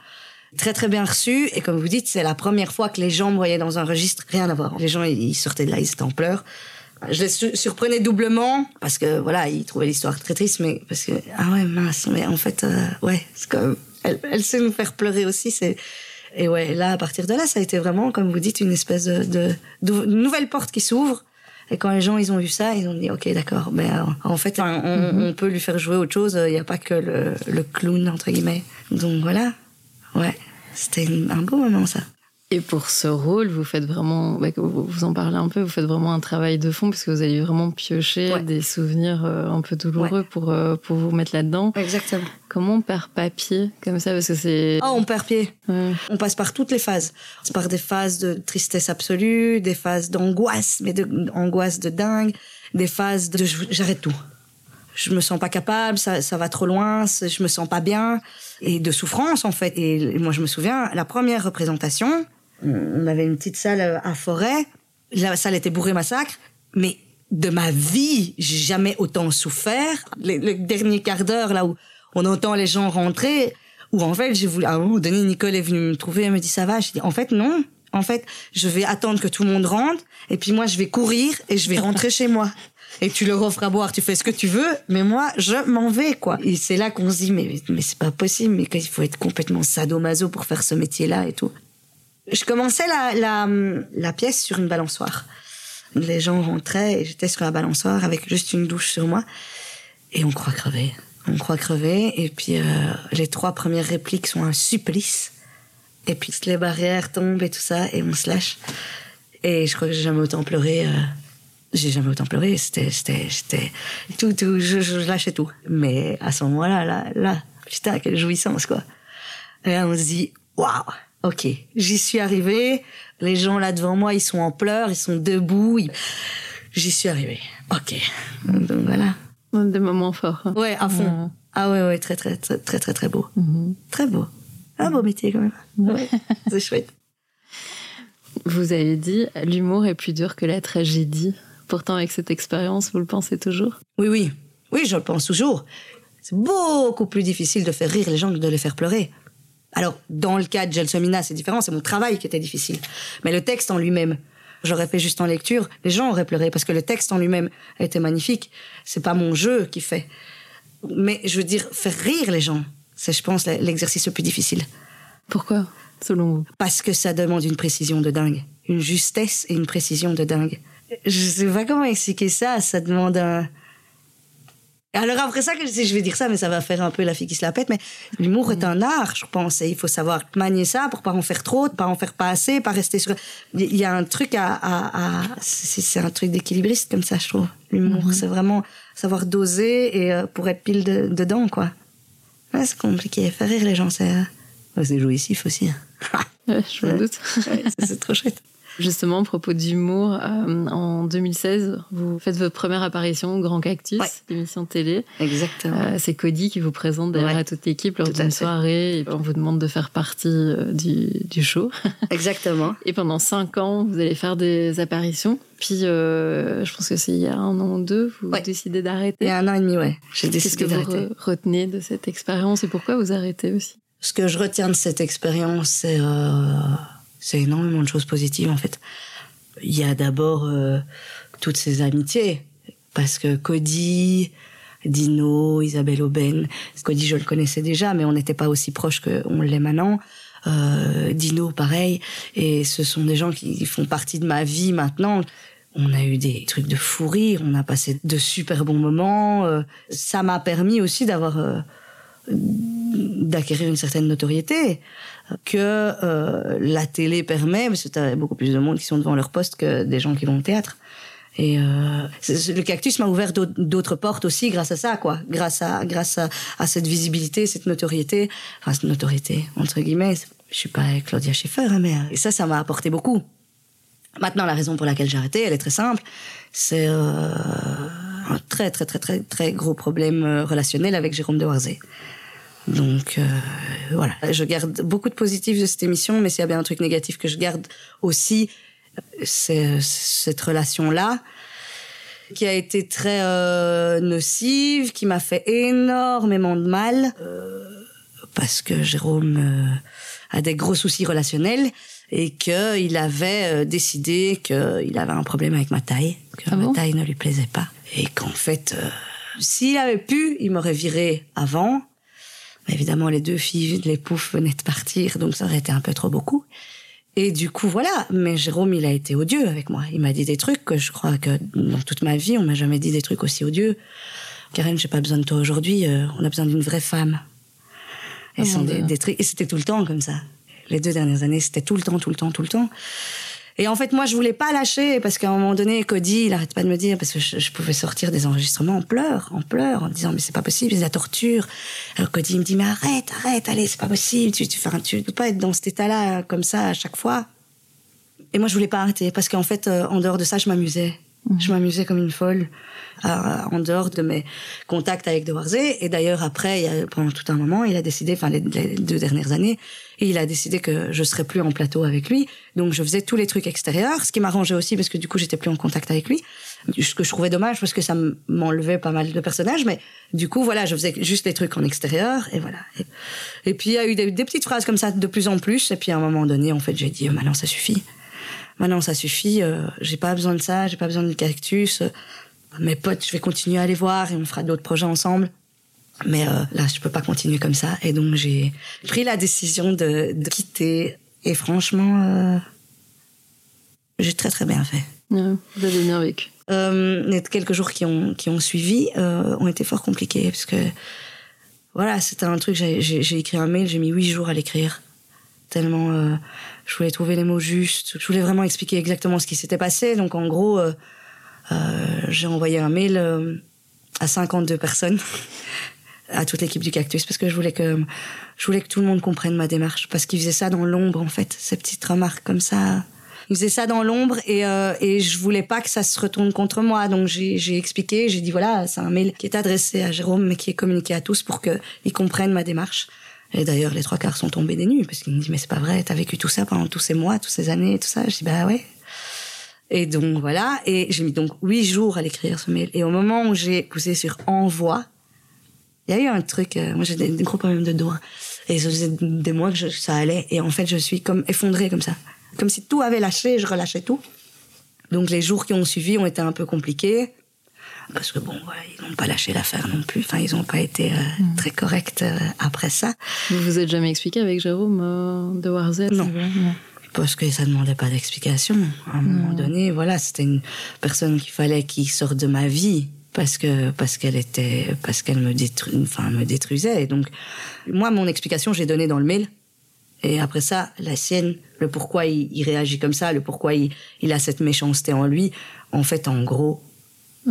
très très bien reçu et comme vous dites c'est la première fois que les gens me voyaient dans un registre rien à voir les gens ils sortaient de là ils étaient en pleurs je les su- surprenais doublement parce que voilà ils trouvaient l'histoire très triste mais parce que ah ouais mince mais en fait euh, ouais c'est comme elle, elle sait nous faire pleurer aussi c'est et ouais là à partir de là ça a été vraiment comme vous dites une espèce de, de, de nouvelle porte qui s'ouvre. Et quand les gens ils ont vu ça ils ont dit ok d'accord mais euh, en fait on, on- on peut lui faire jouer autre chose il n'y a pas que le, le clown entre guillemets. Donc voilà. Ouais, c'était un beau moment ça. Et pour ce rôle, vous faites vraiment, bah, vous en parlez un peu, vous faites vraiment un travail de fond parce que vous allez vraiment piocher Ouais. des souvenirs euh, un peu douloureux pour, euh, pour vous mettre là-dedans. Exactement. Comment on perd papier comme ça? Parce que c'est. Oh, on perd pied. Ouais. On passe par toutes les phases. On passe par des phases de tristesse absolue, des phases d'angoisse, mais de angoisse de dingue, des phases de j'arrête tout. Je me sens pas capable, ça, ça va trop loin, je me sens pas bien, et de souffrance en fait. Et moi je me souviens, la première représentation, on avait une petite salle euh, à Forêt, la salle était bourrée massacre, mais de ma vie, j'ai jamais autant souffert. Le, dernier quart d'heure là où on entend les gens rentrer, où en fait j'ai voulu, à un moment Nicole est venue me trouver, elle me dit ça va, je dis en fait non. En fait, je vais attendre que tout le monde rentre, et puis moi je vais courir et je vais rentrer chez moi. Et tu leur offres à boire, tu fais ce que tu veux, mais moi, je m'en vais, quoi. Et c'est là qu'on se dit, mais, mais c'est pas possible, mais qu'il faut être complètement sadomaso pour faire ce métier-là et tout. Je commençais la, la, la pièce sur une balançoire. Les gens rentraient et j'étais sur la balançoire avec juste une douche sur moi. Et on croit crever. On croit crever. Et puis, euh, les trois premières répliques sont un supplice. Et puis, les barrières tombent et tout ça, et on se lâche. Et je crois que j'ai jamais autant pleuré. euh, j'ai jamais autant pleuré. C'était, c'était, j'étais tout, tout, je, je lâchais tout. Mais à ce moment-là, là, là, putain, quelle jouissance, quoi. Et là, on se dit, waouh, ok, j'y suis arrivée. Les gens là devant moi, ils sont en pleurs, ils sont debout. ils- J'y suis arrivée. Ok. Donc voilà. Des moments forts. hein. Ouais, à fond. Ah ouais, ouais, très, très, très, très, très, très beau. Mhm. Très beau. Un beau métier quand même. Ouais, c'est chouette. [laughs] Vous avez dit, l'humour est plus dur que la tragédie. Pourtant, avec cette expérience, vous le pensez toujours? Oui, oui. Oui, je le pense toujours. C'est beaucoup plus difficile de faire rire les gens que de les faire pleurer. Alors, dans le cas de Gelsomina, c'est différent, c'est mon travail qui était difficile. Mais le texte en lui-même, j'aurais fait juste en lecture, les gens auraient pleuré parce que le texte en lui-même était magnifique. C'est pas mon jeu qui fait. Mais je veux dire, faire rire les gens, c'est, je pense, l'exercice le plus difficile. Pourquoi, selon vous? Parce que ça demande une précision de dingue. Une justesse et une précision de dingue. Je sais pas comment expliquer ça. Ça demande un. Alors après ça, je vais dire ça, mais ça va faire un peu la fille qui se la pète. Mais l'humour est un art, je pense. Et il faut savoir manier ça pour pas en faire trop, pas en faire pas assez, pas rester sur. Il y a un truc à. à, à- C'est un truc d'équilibriste comme ça, je trouve. L'humour, c'est vraiment savoir doser et euh, pour être pile de- dedans, quoi. Ouais, c'est compliqué. Faire rire les gens, c'est. euh, Ouais, c'est jouissif aussi. [laughs] Ouais, je me doute. C'est trop chouette. Justement, à propos d'humour, euh, en 2016, vous faites votre première apparition au Grand Cactus, Ouais. l'émission télé. Exactement. Euh, c'est Cody qui vous présente d'ailleurs Ouais. à toute l'équipe lors Tout d'une soirée. Et on vous demande de faire partie euh, du, du show. [laughs] Exactement. Et pendant cinq ans, vous allez faire des apparitions. Puis, euh, je pense que c'est il y a un an ou deux, vous Ouais. décidez Il d'arrêter. y a un an et demi, ouais. J'ai Qu'est-ce décidé que vous re- retenez de cette expérience et pourquoi vous arrêtez aussi? Ce que je retiens de cette expérience, c'est euh, c'est énormément de choses positives en fait. Il y a d'abord euh, toutes ces amitiés, parce que Cody, Dino, Isabelle Aubin, Cody je le connaissais déjà, mais on n'était pas aussi proches qu'on l'est maintenant. Euh, Dino, pareil, et ce sont des gens qui font partie de ma vie maintenant. On a eu des trucs de fou rire, on a passé de super bons moments. euh, ça m'a permis aussi d'avoir d'acquérir une certaine notoriété que euh, la télé permet, parce que tu beaucoup plus de monde qui sont devant leur poste que des gens qui vont au théâtre. Et euh, le cactus m'a ouvert d'autres- d'autres portes aussi grâce à ça, quoi. Grâce à grâce à, à cette visibilité, cette notoriété, enfin cette notoriété entre guillemets. Je suis pas Claudia Schiffer, hein, mais euh, et ça, ça m'a apporté beaucoup. Maintenant, la raison pour laquelle j'ai arrêté, elle est très simple. C'est euh, un très très très très très gros problème euh, relationnel avec Jérôme de Warzé. Donc euh, voilà, je garde beaucoup de positifs de cette émission, mais s'il y a bien un truc négatif que je garde aussi, c'est euh, cette relation-là qui a été très euh, nocive, qui m'a fait énormément de mal, euh, parce que Jérôme euh, a des gros soucis relationnels et qu'il avait euh, décidé qu'il avait un problème avec ma taille, que Ah ma taille ne lui plaisait pas, et qu'en fait, s'il avait pu, il m'aurait viré avant. Évidemment, les deux filles, les poufs venaient de partir, donc ça aurait été un peu trop beaucoup. Et du coup, voilà. Mais Jérôme, il a été odieux avec moi. Il m'a dit des trucs que je crois que dans toute ma vie, on m'a jamais dit des trucs aussi odieux. Karen, j'ai pas besoin de toi aujourd'hui. euh, on a besoin d'une vraie femme. Et, Oh des, des trucs. Et c'était tout le temps comme ça. Les deux dernières années, c'était tout le temps, tout le temps, tout le temps. Et en fait, moi, je voulais pas lâcher parce qu'à un moment donné, Cody, il arrête pas de me dire parce que je, pouvais sortir des enregistrements en pleurs, en pleurs, en disant mais c'est pas possible, c'est la torture. Alors Cody il me dit mais arrête, arrête, allez, c'est pas possible, tu tu, tu peux pas être dans cet état-là comme ça à chaque fois. Et moi, je voulais pas arrêter parce qu'en fait, euh, en dehors de ça, je m'amusais. Je m'amusais comme une folle euh, en dehors de mes contacts avec De Warzé. Et d'ailleurs, après, il y a- pendant tout un moment, il a décidé, enfin les, deux dernières années, il a décidé que je serais plus en plateau avec lui. Donc, je faisais tous les trucs extérieurs, ce qui m'arrangeait aussi parce que du coup, j'étais plus en contact avec lui. Ce que je trouvais dommage parce que ça m'enlevait pas mal de personnages, mais du coup, voilà, je faisais juste les trucs en extérieur et voilà. Et, puis, il y a eu des, petites phrases comme ça de plus en plus. Et puis, à un moment donné, en fait, j'ai dit, euh, maintenant, ça suffit. Maintenant, ça suffit. euh, j'ai pas besoin de ça. J'ai pas besoin de cactus. Euh, mes potes, je vais continuer à les voir et on fera d'autres projets ensemble. Mais euh, là, je peux pas continuer comme ça. Et donc, j'ai pris la décision de, de quitter. Et franchement, euh, j'ai très très bien fait. Ouais, Vous avez bien vécu. Les quelques jours qui ont, qui ont suivi ont été fort compliqués parce que voilà, c'était un truc. J'ai écrit un mail, j'ai mis huit jours à l'écrire. Tellement je voulais trouver les mots justes. Je voulais vraiment expliquer exactement ce qui s'était passé. Donc en gros, euh, euh, j'ai envoyé un mail euh, à 52 personnes, [laughs] à toute l'équipe du Cactus, parce que je voulais que je voulais que tout le monde comprenne ma démarche, parce qu'ils faisaient ça dans l'ombre en fait, ces petites remarques comme ça. Ils faisaient ça dans l'ombre et, euh, et je voulais pas que ça se retourne contre moi. Donc j'ai j'ai expliqué, j'ai dit voilà, c'est un mail qui est adressé à Jérôme, mais qui est communiqué à tous pour qu'ils comprennent ma démarche. Et d'ailleurs, les trois quarts sont tombés des nues parce qu'ils me disent mais c'est pas vrai, t'as vécu tout ça pendant tous ces mois, toutes ces années, tout ça. Je dis bah ouais. Et donc voilà, et j'ai mis donc huit jours à l'écrire ce mail. Et au moment où j'ai poussé sur envoi, il y a eu un truc. euh, moi j'ai des, des gros problèmes de doigts, et ça faisait des mois que ça allait. Et en fait, je suis comme effondrée comme ça, comme si tout avait lâché, je relâchais tout. Donc les jours qui ont suivi ont été un peu compliqués. Parce que bon, ils n'ont pas lâché l'affaire non plus. Enfin, ils n'ont pas été euh, très corrects euh, après ça. Vous vous êtes jamais expliqué avec Jérôme euh, de Warzet Non. Parce que ça demandait pas d'explication. À un moment donné, voilà, c'était une personne qu'il fallait qui sorte de ma vie parce que parce qu'elle était parce qu'elle me détru, enfin me détruisait. Et donc moi, mon explication, j'ai donné dans le mail. Et après ça, la sienne, le pourquoi il, il réagit comme ça, le pourquoi il, il a cette méchanceté en lui. En fait, en gros,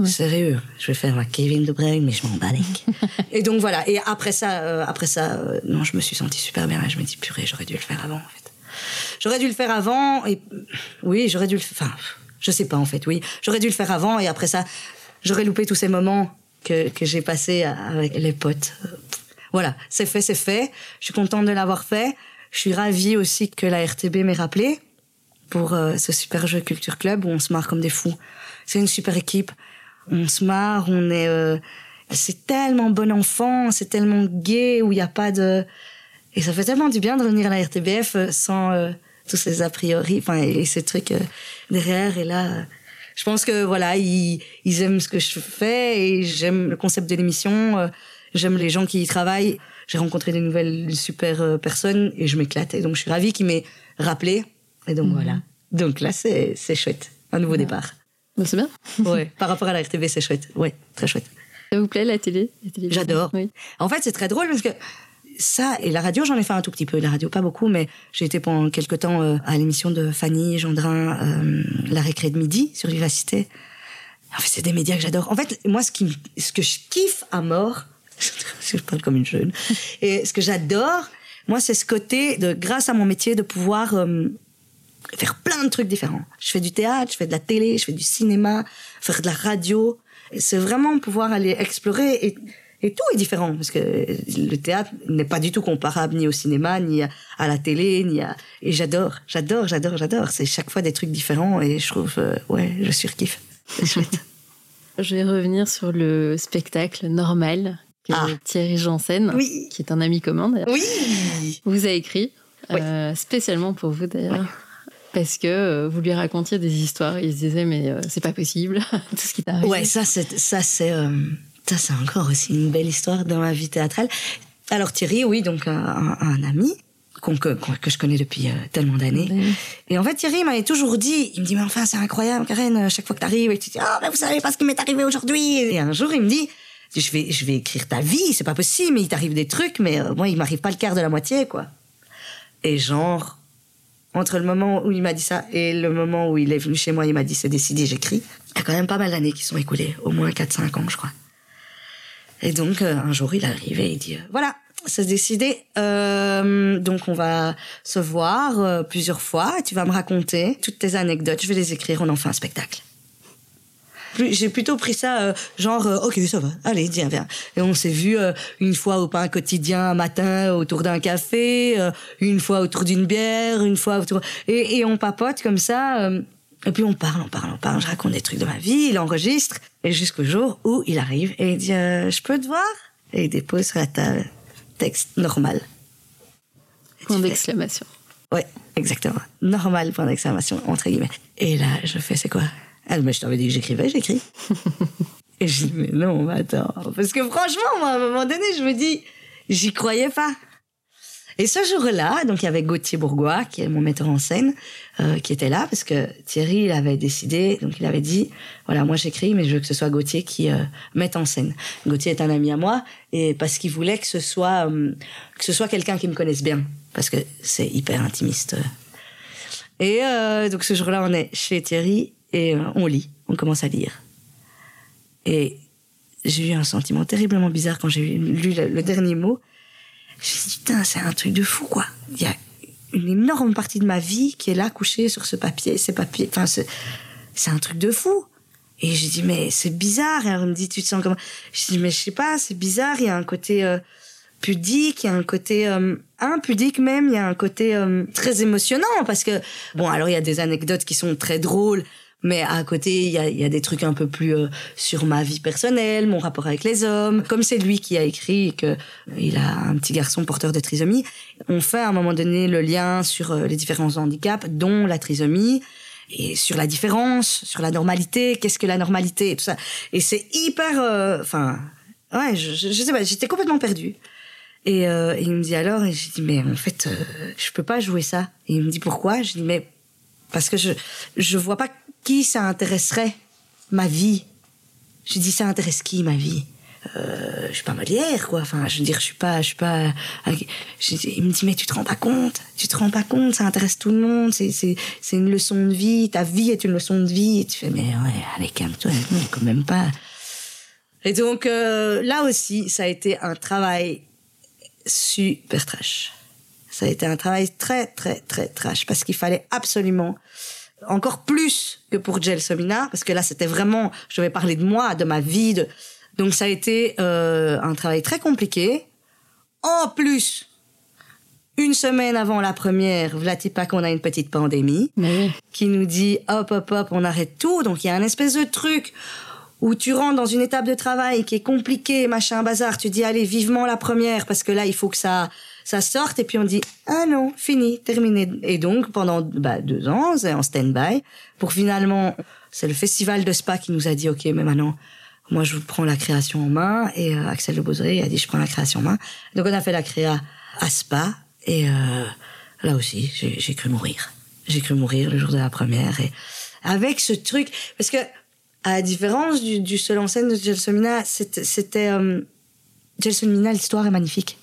Sérieux, je vais faire ma Kevin De Bruyne, mais je m'en bats [laughs] Et donc voilà. Et après ça, euh, après ça, euh, non, je me suis sentie super bien. Je me dis purée, j'aurais dû le faire avant en fait. J'aurais dû le faire avant. Et oui, j'aurais dû le. Enfin, je sais pas en fait. Oui, j'aurais dû le faire avant. Et après ça, j'aurais loupé tous ces moments que que j'ai passés avec les potes. Voilà, c'est fait, c'est fait. Je suis contente de l'avoir fait. Je suis ravie aussi que la RTB m'ait rappelé pour euh, ce super jeu Culture Club où on se marre comme des fous. C'est une super équipe on se marre, on est, euh, c'est tellement bon enfant, c'est tellement gay où il n'y a pas de, et ça fait tellement du bien de revenir à la RTBF euh, sans euh, tous ces a priori, enfin et, ces trucs derrière. Et là, je pense que voilà, ils, ils aiment ce que je fais et j'aime le concept de l'émission, j'aime les gens qui y travaillent. J'ai rencontré des nouvelles super personnes et je m'éclate. Et donc je suis ravie qu'ils m'aient rappelé. Et donc mhm. voilà. Donc là, c'est c'est chouette, un nouveau départ. Bah, c'est bien. ouais, [laughs] par rapport à la RTV, c'est chouette. Ouais, très chouette. Ça vous plaît la télé, J'adore. Oui. En fait, c'est très drôle parce que ça et la radio, j'en ai fait un tout petit peu. La radio, pas beaucoup, mais j'ai été pendant quelques temps euh, à l'émission de Fanny Gendrin, euh, La récré de midi sur Vivacité. En fait, c'est des médias que j'adore. En fait, moi, ce, qui, ce que je kiffe à mort, [laughs] je parle comme une jeune, et ce que j'adore, moi, c'est ce côté de, grâce à mon métier, de pouvoir euh, faire plein de trucs différents. Je fais du théâtre, je fais de la télé, je fais du cinéma, faire de la radio. C'est vraiment pouvoir aller explorer et, et tout est différent parce que le théâtre n'est pas du tout comparable ni au cinéma, ni à, la télé, ni à... Et j'adore, j'adore, j'adore, j'adore. C'est chaque fois des trucs différents et je trouve, euh, ouais, je surkiffe. C'est chouette. [laughs] je vais revenir sur le spectacle normal que ah. Thierry Janssen, qui est un ami commun d'ailleurs, oui. vous a écrit. Euh, spécialement pour vous d'ailleurs parce que euh, vous lui racontiez des histoires. Il se disait mais euh, c'est pas possible [laughs] tout ce qui t'arrive. Ouais, ça c'est ça c'est euh, ça c'est encore aussi une belle histoire dans ma vie théâtrale. Alors Thierry, oui, donc un, ami que, que, je connais depuis tellement d'années. Et en fait, Thierry m'avait toujours dit, il me dit, mais enfin, c'est incroyable, Karen, chaque fois que t'arrives, et tu dis, ah, oh, mais vous savez pas ce qui m'est arrivé aujourd'hui. Et un jour, il me dit, je vais, je vais écrire ta vie, c'est pas possible, mais il t'arrive des trucs, mais moi, il m'arrive pas le quart de la moitié, quoi. Et genre, entre le moment où il m'a dit ça et le moment où il est venu chez moi, il m'a dit c'est décidé, j'écris. Il y a quand même pas mal d'années qui sont écoulées, au moins 4-5 ans, je crois. Et donc, euh, un jour, il arrive et il dit, euh, voilà, c'est décidé. Euh, donc, on va se voir plusieurs fois. Tu vas me raconter toutes tes anecdotes. Je vais les écrire. On en fait un spectacle j'ai plutôt pris ça euh, genre euh, ok ça va allez viens viens. Et on s'est vu euh, une fois au pain quotidien un matin autour d'un café une fois autour d'une bière une fois autour et, et on papote comme ça et puis on parle on parle on parle je raconte des trucs de ma vie il enregistre et jusqu'au jour où il arrive et il dit je peux te voir? Et il dépose sur la table texte normal. Point d'exclamation. Ouais exactement. Normal point d'exclamation entre guillemets. Et là je fais c'est quoi? Elle, mais je t'avais dit que j'écrivais, j'écris. [laughs] et je dis, mais non, mais attends. Parce que franchement, moi, à un moment donné, je me dis, j'y croyais pas. Et ce jour-là, donc il y avait Gauthier Bourgois, qui est mon metteur en scène, euh, qui était là parce que Thierry, il avait décidé, donc il avait dit, voilà, moi j'écris, mais je veux que ce soit Gauthier qui euh, mette en scène. Gauthier est un ami à moi et parce qu'il voulait que ce soit euh, que ce soit quelqu'un qui me connaisse bien, parce que c'est hyper intimiste. Et donc ce jour-là, on est chez Thierry et euh, on lit, on commence à lire. Et j'ai eu un sentiment terriblement bizarre quand j'ai lu le, dernier mot. Je me suis dit, putain, c'est un truc de fou, quoi. Il y a une énorme partie de ma vie qui est là, couchée sur ce papier, ces papiers. Enfin, c'est un truc de fou. Et j'ai dit, mais c'est bizarre. Et elle me dit, tu te sens comment? Je dis, mais je sais pas, c'est bizarre. Il y a un côté euh, pudique, il y a un côté euh, impudique même, il y a un côté très émotionnant. Parce que, bon, alors il y a des anecdotes qui sont très drôles. Mais à côté, il y a, y a, des trucs un peu plus euh, sur ma vie personnelle, mon rapport avec les hommes. Comme c'est lui qui a écrit que il a un petit garçon porteur de trisomie, on fait à un moment donné le lien sur euh, les différents handicaps, dont la trisomie et sur la différence, sur la normalité, qu'est-ce que la normalité et tout ça. Et c'est hyper, euh, enfin, ouais, je, je, sais pas, j'étais complètement perdue. Et, euh, il me dit alors, et j'ai dit mais en fait, je peux pas jouer ça. Et il me dit pourquoi? Je dis mais parce que je je vois pas qui ça intéresserait ma vie? Je dis ça intéresse qui ma vie? Euh, je suis pas Molière, quoi. Enfin, je veux dire, je suis pas, je suis pas. je- il me dit, mais tu te rends pas compte, tu te rends pas compte, ça intéresse tout le monde, c'est, c'est, c'est une leçon de vie, ta vie est une leçon de vie. Et tu fais, mais ouais, allez, calme-toi, quand même pas. Et donc, euh, là aussi, ça a été un travail super trash. Ça a été un travail très, très, très trash parce qu'il fallait absolument encore plus que pour Gelsomina, parce que là, c'était vraiment, je devais parler de moi, de ma vie, de... donc ça a été euh, un travail très compliqué. En plus, une semaine avant la première, vlati pas qu'on a une petite pandémie oui. qui nous dit hop hop hop, on arrête tout. Donc il y a un espèce de truc où tu rentres dans une étape de travail qui est compliquée, machin bazar. Tu dis allez vivement la première parce que là il faut que ça ça sorte et puis on dit ah non fini terminé. Et donc pendant bah, deux ans c'est en stand-by. Pour finalement c'est le festival de Spa qui nous a dit ok mais maintenant moi je prends la création en main et euh, Axel de a dit je prends la création en main. Donc on a fait la créa à Spa et euh, là aussi j'ai cru mourir. J'ai cru mourir le jour de la première et avec ce truc parce que à la différence du, du seul en scène de Gelsomina c'était euh, Gelsomina l'histoire est magnifique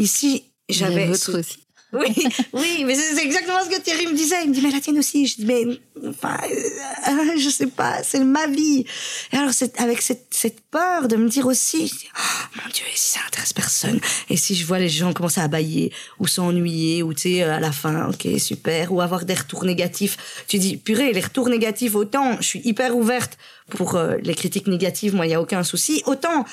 ici j'avais votre ce- aussi. [laughs] oui, oui, mais c'est exactement ce que Thierry me disait. Il me dit, mais la tienne aussi. Je dis, mais, enfin, euh, [laughs] je sais pas, c'est ma vie. Et alors, c'est avec cette, cette peur de me dire aussi, je dis, oh, mon Dieu, et si ça intéresse personne? Et si je vois les gens commencer à bailler, ou s'ennuyer, ou tu sais, à la fin, ok, super, ou avoir des retours négatifs. Tu dis, purée, les retours négatifs, autant, je suis hyper ouverte pour euh, les critiques négatives, moi, il y a aucun souci. Autant,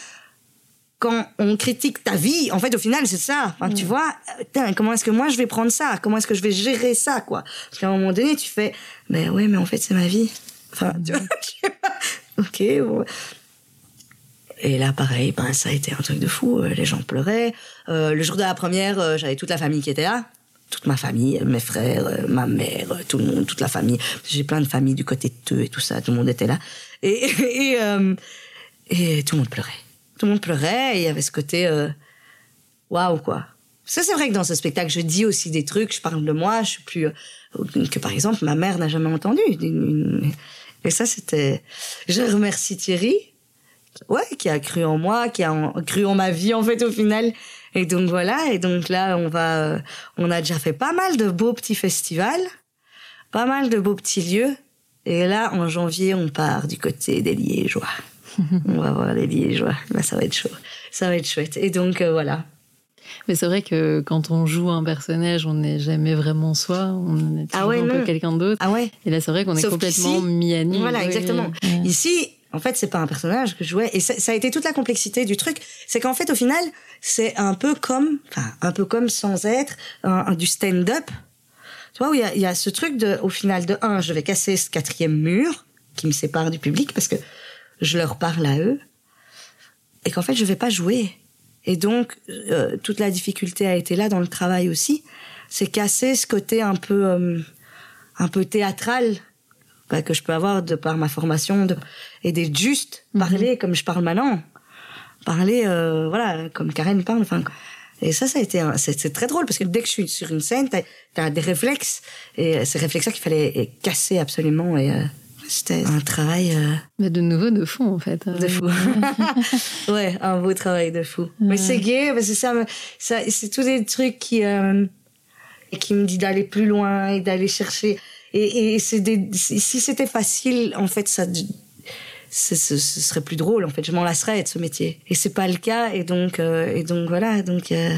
quand on critique ta vie, en fait, au final, c'est ça. Enfin, tu vois, euh, putain, comment est-ce que moi je vais prendre ça? Comment est-ce que je vais gérer ça, quoi? Parce qu'à un moment donné, tu fais, ben ouais, mais en fait, c'est ma vie. Enfin, tu vois, pas. [laughs] ok. bon. Et là, pareil, ben ça a été un truc de fou. Euh, Les gens pleuraient. Euh, le jour de la première, euh, j'avais toute la famille qui était là. Toute ma famille, mes frères, euh, ma mère, tout le monde, toute la famille. J'ai plein de familles du côté de Teux et tout ça. Tout le monde était là. Et, [laughs] et, et tout le monde pleurait. Tout le monde pleurait il y avait ce côté euh, waouh quoi. Ça c'est vrai que dans ce spectacle je dis aussi des trucs, je parle de moi, je suis plus euh, que par exemple ma mère n'a jamais entendu. Et ça c'était. Je remercie Thierry, ouais, qui a cru en moi, qui a cru en ma vie en fait au final. Et donc voilà, et donc là on va, euh, on a déjà fait pas mal de beaux petits festivals, pas mal de beaux petits lieux. Et là en janvier on part du côté des Liégeois. On va voir les Liégeois. Là, ça va être chaud. Ça va être chouette. Et donc, euh, voilà. Mais c'est vrai que quand on joue un personnage, on n'est jamais vraiment soi. On est Ah toujours ouais, un peu quelqu'un d'autre. Ah ouais Et là, c'est vrai qu'on est Sauf complètement qu'ici- mis à nu. Voilà, exactement. Ici, en fait, c'est pas un personnage que je jouais. Et ça, ça a été toute la complexité du truc. C'est qu'en fait, au final, c'est un peu comme, enfin, un peu comme sans être un- un- du stand-up. Tu vois, où il y a, il y a ce truc de, au final, de un, je vais casser ce quatrième mur qui me sépare du public parce que je leur parle à eux. Et qu'en fait, je vais pas jouer. Et donc, euh, toute la difficulté a été là dans le travail aussi. C'est casser ce côté un peu, euh, un peu théâtral bah, que je peux avoir de par ma formation de, et d'être juste parler comme je parle maintenant parler euh, voilà comme Karen parle enfin et ça ça a été c'est très drôle parce que dès que je suis sur une scène t'as as des réflexes et ces réflexes là qu'il fallait casser absolument et euh, c'était un travail euh, Mais de nouveau, de fond, en fait. de fou. [laughs] Ouais un beau travail de fou. Mais c'est gay parce que ça c'est tous des trucs qui euh, qui me dit d'aller plus loin et d'aller chercher. Et, et c'est des si c'était facile en fait ça ce, ce, ce serait plus drôle en fait. Je m'en lasserais de ce métier. Et c'est pas le cas et donc euh, et donc voilà donc euh,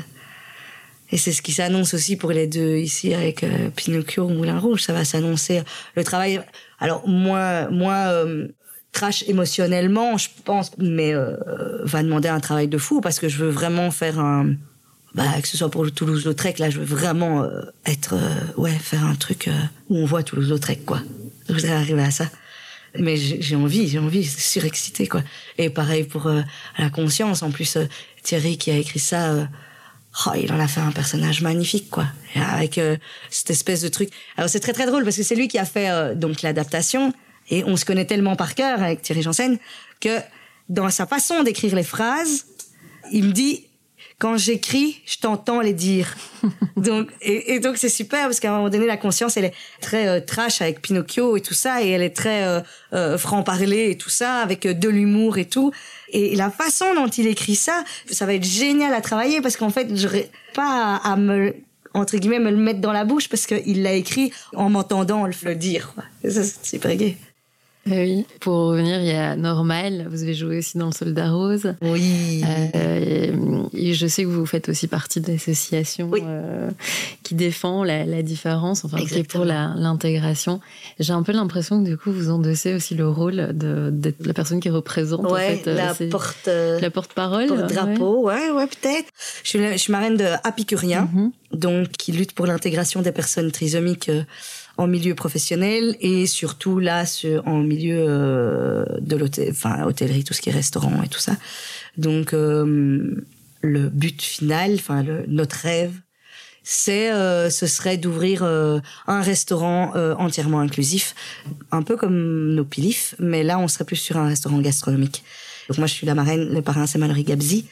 et c'est ce qui s'annonce aussi pour les deux ici avec euh, Pinocchio ou Moulin Rouge. Ça va s'annoncer. Le travail alors moins moins euh, trash émotionnellement je pense mais euh, va demander un travail de fou parce que je veux vraiment faire un bah, que ce soit pour le Toulouse-Lautrec, là, je veux vraiment euh, être, euh, ouais, faire un truc euh, où on voit Toulouse-Lautrec, quoi. Je voudrais arriver à ça. Mais j'ai j'ai envie, j'ai envie, c'est surexcité, quoi. Et pareil pour euh, la conscience. En plus, euh, Thierry qui a écrit ça, euh, oh, il en a fait un personnage magnifique, quoi. Avec euh, cette espèce de truc. Alors c'est très très drôle parce que c'est lui qui a fait euh, donc l'adaptation et on se connaît tellement par cœur avec Thierry Janssen que dans sa façon d'écrire les phrases, il me dit quand j'écris, je t'entends les dire. [laughs] donc, et, et donc c'est super parce qu'à un moment donné, la conscience, elle est très euh, trash avec Pinocchio et tout ça, et elle est très euh, euh, franc-parler et tout ça, avec de l'humour et tout. Et la façon dont il écrit ça, ça va être génial à travailler parce qu'en fait, j'aurais pas à, à me entre guillemets me le mettre dans la bouche parce qu'il l'a écrit en m'entendant le dire. quoi. Et ça, c'est super gay. Eh oui. Pour revenir, il y a Normal. Vous avez joué aussi dans Le Soldat Rose. Oui. Euh, et, et je sais que vous faites aussi partie de l'association Oui. euh, qui défend la, la différence, enfin qui est pour l'intégration. J'ai un peu l'impression que du coup vous endossez aussi le rôle de- d'être la personne qui représente en ouais, fait, euh, la porte. euh, la porte-parole. porte-drapeau, ouais, ouais, peut-être. Je suis, je suis marraine de Apicurien. Mhm. donc qui lutte pour l'intégration des personnes trisomiques en milieu professionnel et surtout là en milieu euh, de l'hôtel, enfin hôtellerie, tout ce qui est restaurant et tout ça. Donc euh, le but final, enfin notre rêve, c'est euh, ce serait d'ouvrir euh, un restaurant euh, entièrement inclusif, un peu comme nos pilifs, mais là on serait plus sur un restaurant gastronomique. Donc moi je suis la marraine, le parrain c'est Mallory Gabzi,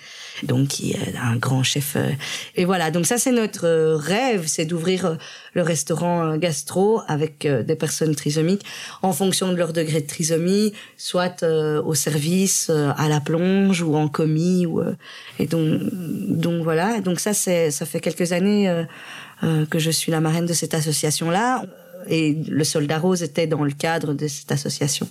donc qui est un grand chef. euh, et voilà, donc ça c'est notre euh, rêve, c'est d'ouvrir euh, le restaurant gastro avec des personnes trisomiques en fonction de leur degré de trisomie, soit au service, à la plonge ou en commis. Ou, et donc, donc voilà, donc ça c'est ça fait quelques années que je suis la marraine de cette association-là. Et le Soldat Rose était dans le cadre de cette association.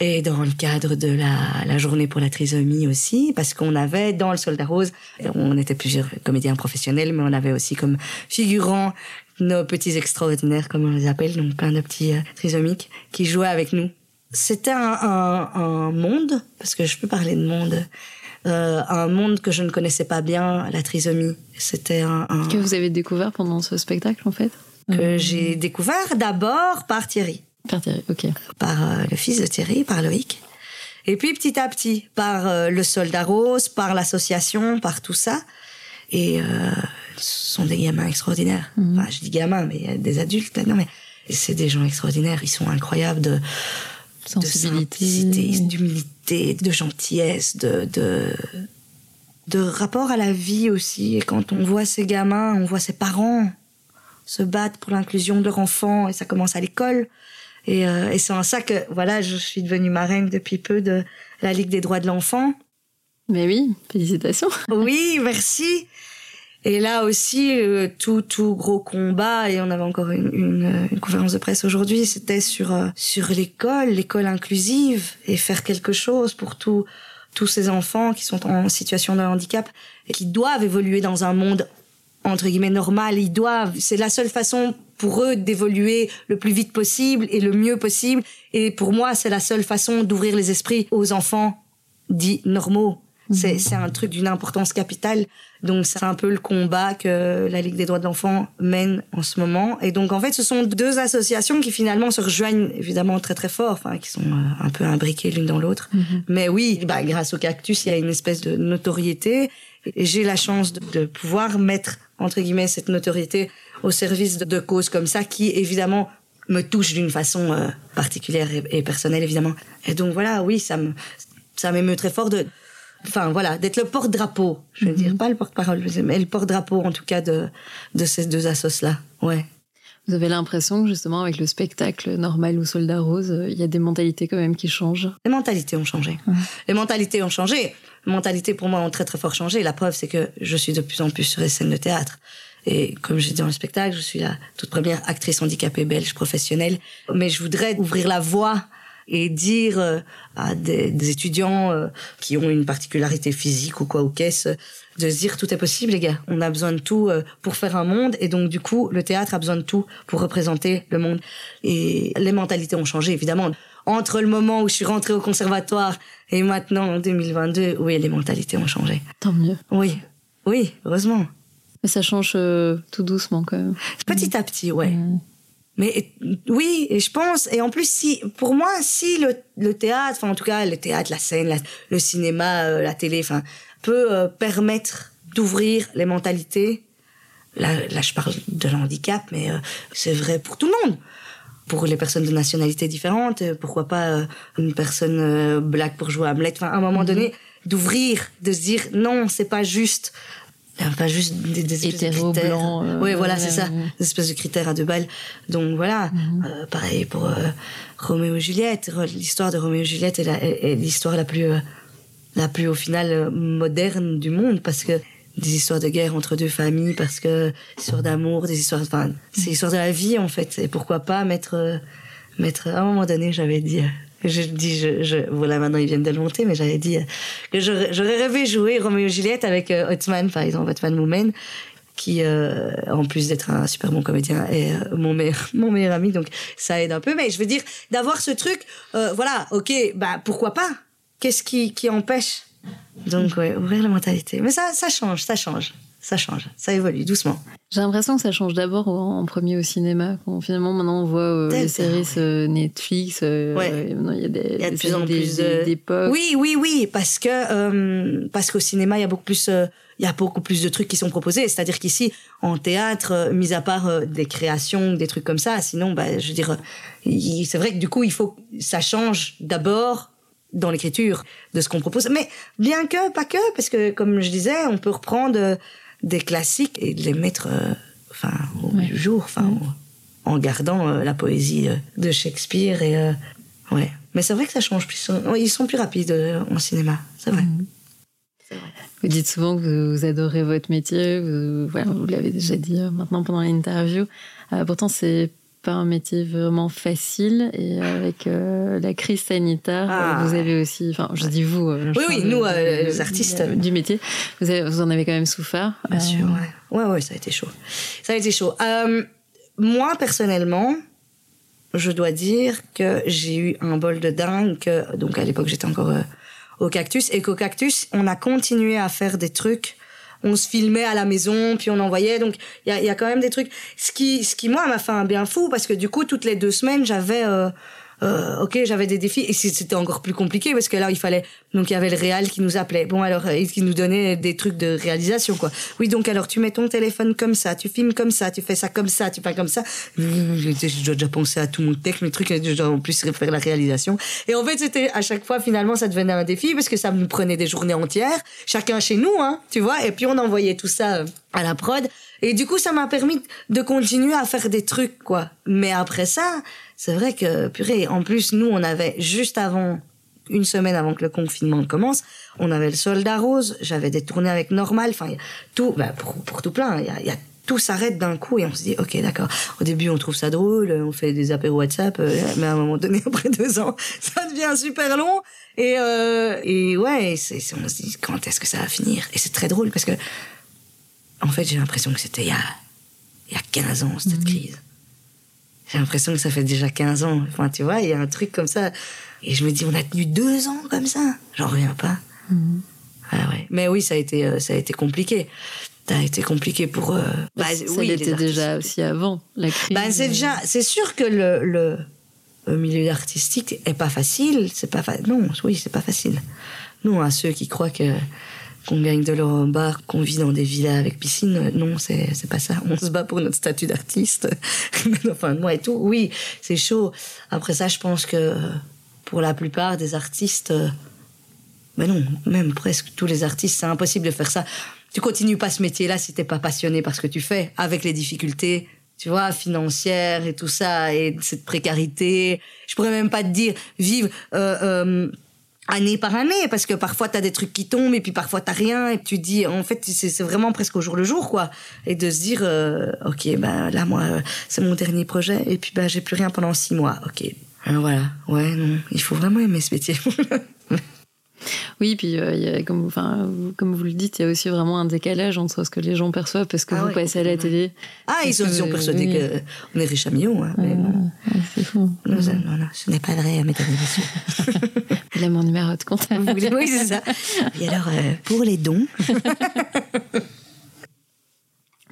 Et dans le cadre de la, la journée pour la trisomie aussi, parce qu'on avait dans le Soldat Rose, on était plusieurs comédiens professionnels, mais on avait aussi comme figurants nos petits extraordinaires, comme on les appelle, donc plein de petits euh, trisomiques qui jouaient avec nous. C'était un, un, un monde, parce que je peux parler de monde, euh, un monde que je ne connaissais pas bien, la trisomie. C'était un, un Que vous avez découvert pendant ce spectacle en fait? que j'ai découvert d'abord par Thierry Par Thierry, ok. par euh, le fils de Thierry, par Loïc. Et puis petit à petit, par euh, le Soldat Rose, par l'association, par tout ça. Et euh, ce sont des gamins extraordinaires. Mhm. Enfin, je dis gamins, mais il y a des adultes. Non, mais c'est des gens extraordinaires. Ils sont incroyables de, Sensibilité. simplicité, d'humilité, de gentillesse, de, de, de rapport à la vie aussi. Et quand on voit ces gamins, on voit ses parents se battre pour l'inclusion de leur enfant, et ça commence à l'école. Et, euh, et c'est en ça que, voilà, je suis devenue marraine depuis peu de la Ligue des droits de l'enfant. Mais oui, félicitations. [laughs] Oui, merci. Et là aussi, euh, tout, tout gros combat, et on avait encore une, une, euh, une conférence de presse aujourd'hui, c'était sur, euh, sur l'école, l'école inclusive, et faire quelque chose pour tous tous ces enfants qui sont en situation de handicap et qui doivent évoluer dans un monde entre guillemets normal. Ils doivent, c'est la seule façon pour eux d'évoluer le plus vite possible et le mieux possible. Et pour moi, c'est la seule façon d'ouvrir les esprits aux enfants dits normaux. C'est, c'est un truc d'une importance capitale. Donc, c'est un peu le combat que la Ligue des droits de l'enfant mène en ce moment. Et donc, en fait, ce sont deux associations qui finalement se rejoignent évidemment très très fort, enfin, qui sont euh, un peu imbriquées l'une dans l'autre. Mais oui, bah, grâce au cactus, il y a une espèce de notoriété. Et j'ai la chance de, de pouvoir mettre, entre guillemets, cette notoriété au service de, de causes comme ça qui, évidemment, me touchent d'une façon euh, particulière et, et personnelle, évidemment. Et donc, voilà, oui, ça me, ça m'émeut très fort de, enfin voilà, d'être le porte-drapeau, je veux dire, pas le porte-parole, mais le porte-drapeau en tout cas de, de ces deux assos-là. Ouais. Vous avez l'impression que justement avec le spectacle normal ou Soldat Rose, euh, il y a des mentalités quand même qui changent? Les mentalités ont changé. Les mentalités ont changé. Les mentalités pour moi ont très très fort changé. La preuve, c'est que je suis de plus en plus sur les scènes de théâtre. Et comme j'ai dit dans le spectacle, je suis la toute première actrice handicapée belge professionnelle. Mais je voudrais ouvrir la voie et dire euh, à des, des étudiants euh, qui ont une particularité physique ou quoi ou qu'est-ce, de se dire tout est possible les gars. On a besoin de tout euh, pour faire un monde et donc du coup le théâtre a besoin de tout pour représenter le monde. Et les mentalités ont changé évidemment. Entre le moment où je suis rentrée au conservatoire et maintenant en 2022, oui les mentalités ont changé. Tant mieux. Oui, oui, heureusement. Mais ça change euh, tout doucement quand même. Petit à petit, ouais. Mais oui, et je pense, et en plus, si, pour moi, si le, le théâtre, enfin en tout cas le théâtre, la scène, la- le cinéma, euh, la télé, enfin, peut euh, permettre d'ouvrir les mentalités, là, là je parle de handicap, mais euh, c'est vrai pour tout le monde. Pour les personnes de nationalités différentes, euh, pourquoi pas euh, une personne euh, black pour jouer Hamlet. Enfin, à un moment donné, d'ouvrir, de se dire non, c'est pas juste. Pas juste des, des espèces de Hétéro, critères. blanc, euh, oui, voilà, c'est ça. ouais. Des espèces de critères à deux balles. Donc voilà. Euh, pareil pour euh, Roméo et Juliette. Re- L'histoire de Roméo et Juliette est, la- est- est l'histoire la plus, euh, la plus au final euh, moderne du monde parce que des histoires de guerre entre deux familles, parce que des histoires d'amour, des histoires, enfin, c'est l'histoire de la vie en fait. Et pourquoi pas mettre, euh, mettre. À un moment donné, j'avais dit. Euh, je dis, voilà, maintenant ils viennent de le monter, mais j'avais dit euh, que j'aurais rêvé jouer Roméo et Juliette avec euh, Ottman, par exemple, Ottman Moumen, qui, euh, en plus d'être un super bon comédien, est euh, [laughs] mon meilleur, ami, donc ça aide un peu. Mais je veux dire, d'avoir ce truc, euh, voilà, ok, bah pourquoi pas? Qu'est-ce qui, empêche? Donc, ouais, ouvrir la mentalité. Mais ça change, ça change, ça change, ça évolue doucement. J'ai l'impression que ça change d'abord en, premier au cinéma. Quand finalement, maintenant, on voit euh, les séries ouais. Netflix. euh, Ouais. maintenant, il y a des, Il y a de plus en plus des- de- des- d'époque. Oui, oui, oui, parce que euh, parce qu'au cinéma, il y a beaucoup plus, euh, il y a beaucoup plus de trucs qui sont proposés. C'est-à-dire qu'ici, en théâtre, euh, mis à part euh, des créations, des trucs comme ça, sinon, bah, je veux dire, c'est vrai que du coup, il faut que ça change d'abord dans l'écriture de ce qu'on propose. Mais bien que, pas que, parce que comme je disais, on peut reprendre des classiques et les mettre, euh, enfin, au jour, enfin, en- en gardant euh, la poésie euh, de Shakespeare et euh, ouais. Mais c'est vrai que ça change plus. Ils sont plus rapides euh, en cinéma, c'est vrai. Vous dites souvent que vous, adorez votre métier. Vous, voilà, vous l'avez déjà dit maintenant pendant l'interview. Euh, pourtant, c'est pas un métier vraiment facile. Et avec euh, la crise sanitaire, Ah, vous avez aussi. Enfin, je dis vous. euh, je Oui, oui, nous, euh, les artistes. du métier. Vous, avez- vous en avez quand même souffert. Bien Euh, sûr, ouais. Ouais, ouais, ça a été chaud. Ça a été chaud. Moi, personnellement, je dois dire que j'ai eu un bol de dingue. Que, donc, à l'époque, j'étais encore au Cactus. Et qu'au Cactus, on a continué à faire des trucs. On se filmait à la maison, puis on envoyait. Donc, il y a, y a quand même des trucs. Ce qui, ce qui moi, m'a fait un bien fou, parce que du coup, toutes les deux semaines, j'avais... euh, euh, ok, j'avais des défis et c'était encore plus compliqué parce que là il fallait donc il y avait le réal qui nous appelait. Bon alors euh, qui nous donnait des trucs de réalisation quoi. Oui donc alors tu mets ton téléphone comme ça, tu filmes comme ça, tu fais ça comme ça, tu fais comme ça. Je dois déjà penser à tout mon texte, mes trucs, je dois en plus faire la réalisation. Et en fait c'était à chaque fois finalement ça devenait un défi parce que ça nous prenait des journées entières, chacun chez nous hein, tu vois. Et puis on envoyait tout ça euh, à la prod. Et du coup, ça m'a permis de continuer à faire des trucs, quoi. Mais après ça, c'est vrai que, purée, en plus, nous, on avait juste avant, une semaine avant que le confinement commence, on avait le soldat rose, j'avais des tournées avec Normal, enfin, tout, bah, pour, tout plein, il y a, y a tout s'arrête d'un coup et on se dit ok d'accord. Au début on trouve ça drôle on fait des apéros WhatsApp euh, mais à un moment donné [laughs] après deux ans ça devient super long. Et euh, et ouais on se dit quand est-ce que ça va finir? Et c'est très drôle parce que en fait, j'ai l'impression que c'était il y a, il y a 15 ans, cette crise. J'ai l'impression que ça fait déjà 15 ans. Enfin, tu vois, il y a un truc comme ça. Et je me dis, on a tenu deux ans comme ça. J'en reviens pas. Ah ouais. Mais oui, ça a été, euh, ça a été compliqué. Ça a été compliqué pour. euh, bah, ça oui, l'était déjà aussi avant la crise. Ben, c'est déjà, c'est sûr que le, le, le milieu artistique est pas facile. C'est pas fa- non, oui, c'est pas facile. Nous, à ceux qui croient que qu'on gagne de l'or en bar, qu'on vit dans des villas avec piscine, euh, non, c'est c'est pas ça. On se bat pour notre statut d'artiste. [laughs] Enfin, moi et tout, oui, c'est chaud. Après ça, je pense que euh, pour la plupart des artistes, mais non, même presque tous les artistes, c'est impossible de faire ça. Tu continues pas ce métier-là si t'es pas passionné par ce que tu fais, avec les difficultés, tu vois, financières et tout ça, et cette précarité. Je pourrais même pas te dire vivre année par année, parce que parfois t'as des trucs qui tombent et puis parfois t'as rien, et tu dis, en fait, c'est vraiment presque au jour le jour, quoi. Et de se dire, euh, ok, ben là, moi, euh, c'est mon dernier projet, et puis ben j'ai plus rien pendant six mois, ok. Alors voilà, ouais, non, il faut vraiment aimer ce métier. [laughs] Oui, puis euh, il y a, comme, enfin, vous- comme vous le dites, il y a aussi vraiment un décalage entre ce que les gens perçoivent parce que Ah vous ouais, passez à la télé. Ah, ils sont, ils sont que- persuadés oui. qu'on est riche à millions. Hein, mais non. Ouais, c'est fou. Non, ça- non, non, ce n'est pas vrai, mesdames et messieurs. Il a mon numéro de compte. Oui, c'est ça. [laughs] Et alors, euh, pour les dons, [laughs]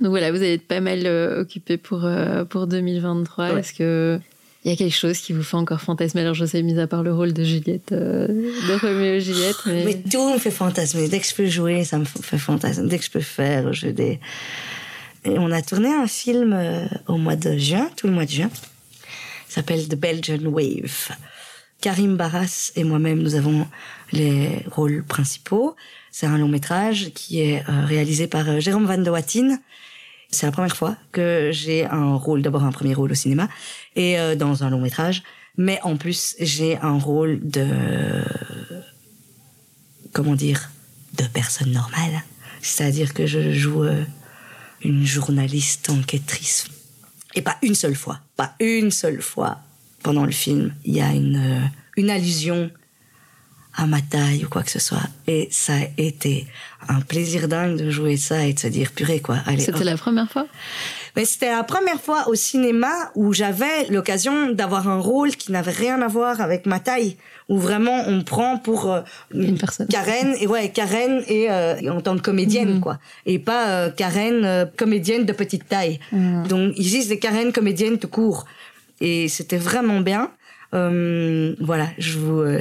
Donc voilà, vous allez être pas mal euh, occupé pour, euh, pour 2023. Ouais. Est-ce que il y a quelque chose qui vous fait encore fantasmer Alors je sais, mis à part le rôle de Juliette, euh, de Roméo et Juliette, mais, mais tout me fait fantasmer. Dès que je peux jouer, ça me fait fantasmer. Dès que je peux faire, je des. Et on a tourné un film euh, au mois de juin, tout le mois de juin. Il s'appelle The Belgian Wave. Karim Barras et moi-même, nous avons les rôles principaux. C'est un long métrage qui est euh, réalisé par euh, Jérôme Van de Watten. C'est la première fois que j'ai un rôle, d'abord un premier rôle au cinéma et euh, dans un long métrage, mais en plus j'ai un rôle de comment dire de personne normale, c'est-à-dire que je joue euh, une journaliste enquêtrice. Et pas une seule fois, pas une seule fois pendant le film, il y a une euh, une allusion à ma taille ou quoi que ce soit. Et ça a été un plaisir dingue de jouer ça et de se dire purée quoi. C'était la première fois? Mais c'était la première fois au cinéma où j'avais l'occasion d'avoir un rôle qui n'avait rien à voir avec ma taille, où vraiment on me prend pour euh, Une personne. Karen et ouais Karen et euh, en tant que comédienne Mhm. quoi, et pas euh, Karen euh, comédienne de petite taille. Mhm. Donc ici c'est Karen comédienne tout court, et c'était vraiment bien. Euh, voilà, je vous euh,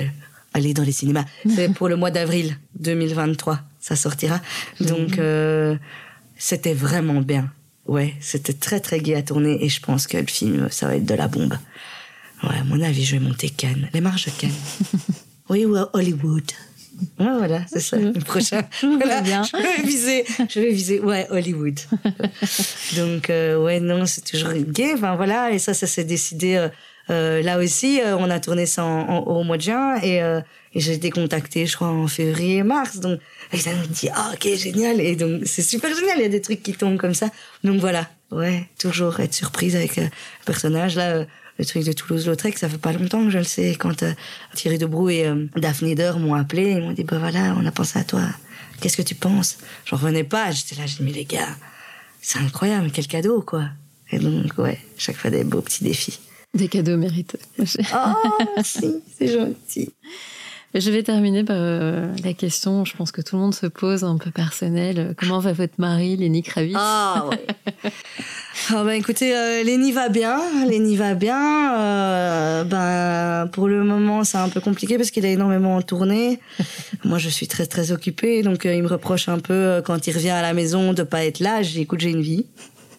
allez dans les cinémas. [laughs] C'est pour le mois d'avril 2023, ça sortira. Donc euh, c'était vraiment bien. Ouais, c'était très très gai à tourner et je pense que le film ça va être de la bombe. Ouais, à mon avis, je vais monter Cannes, les marches de Cannes. [laughs] oui, ou à Hollywood. Ouais, voilà, c'est ça, le prochain. [laughs] Voilà, bien. Je vais viser, je vais viser, ouais, Hollywood. [laughs] Donc, euh, ouais, non, c'est toujours gay. Enfin, voilà, et ça, ça s'est décidé. euh, euh, là aussi, on a tourné ça en- en- au mois de juin et, et j'ai été contactée, je crois, en février, mars. Donc, et ça nous dit, ah, ok, génial. Et donc, c'est super génial. Il y a des trucs qui tombent comme ça. Donc, voilà. Ouais, toujours être surprise avec euh, le personnage. Là, euh, le truc de Toulouse-Lautrec, ça fait pas longtemps que je le sais. Quand euh, Thierry Debroux et euh, Daphné Deur m'ont appelé, ils m'ont dit, bah voilà, on a pensé à toi. Qu'est-ce que tu penses? J'en revenais pas. J'étais là, j'ai dit, mais les gars, c'est incroyable, quel cadeau, quoi. Et donc, ouais, chaque fois des beaux petits défis. Des cadeaux mérités. Oh, merci, c'est gentil. Je vais terminer par euh, la question, je pense que tout le monde se pose, un peu personnelle. Comment va votre mari, Lenny Kravitz? Ah, ouais. [laughs] Ah, bah, écoutez, euh, Lenny va bien, Lenny va bien. Euh, ben, pour le moment, c'est un peu compliqué parce qu'il a énormément en tournée. [laughs] Moi, je suis très, très occupée, donc euh, il me reproche un peu euh, quand il revient à la maison de pas être là. Je dis, écoute, j'ai une vie.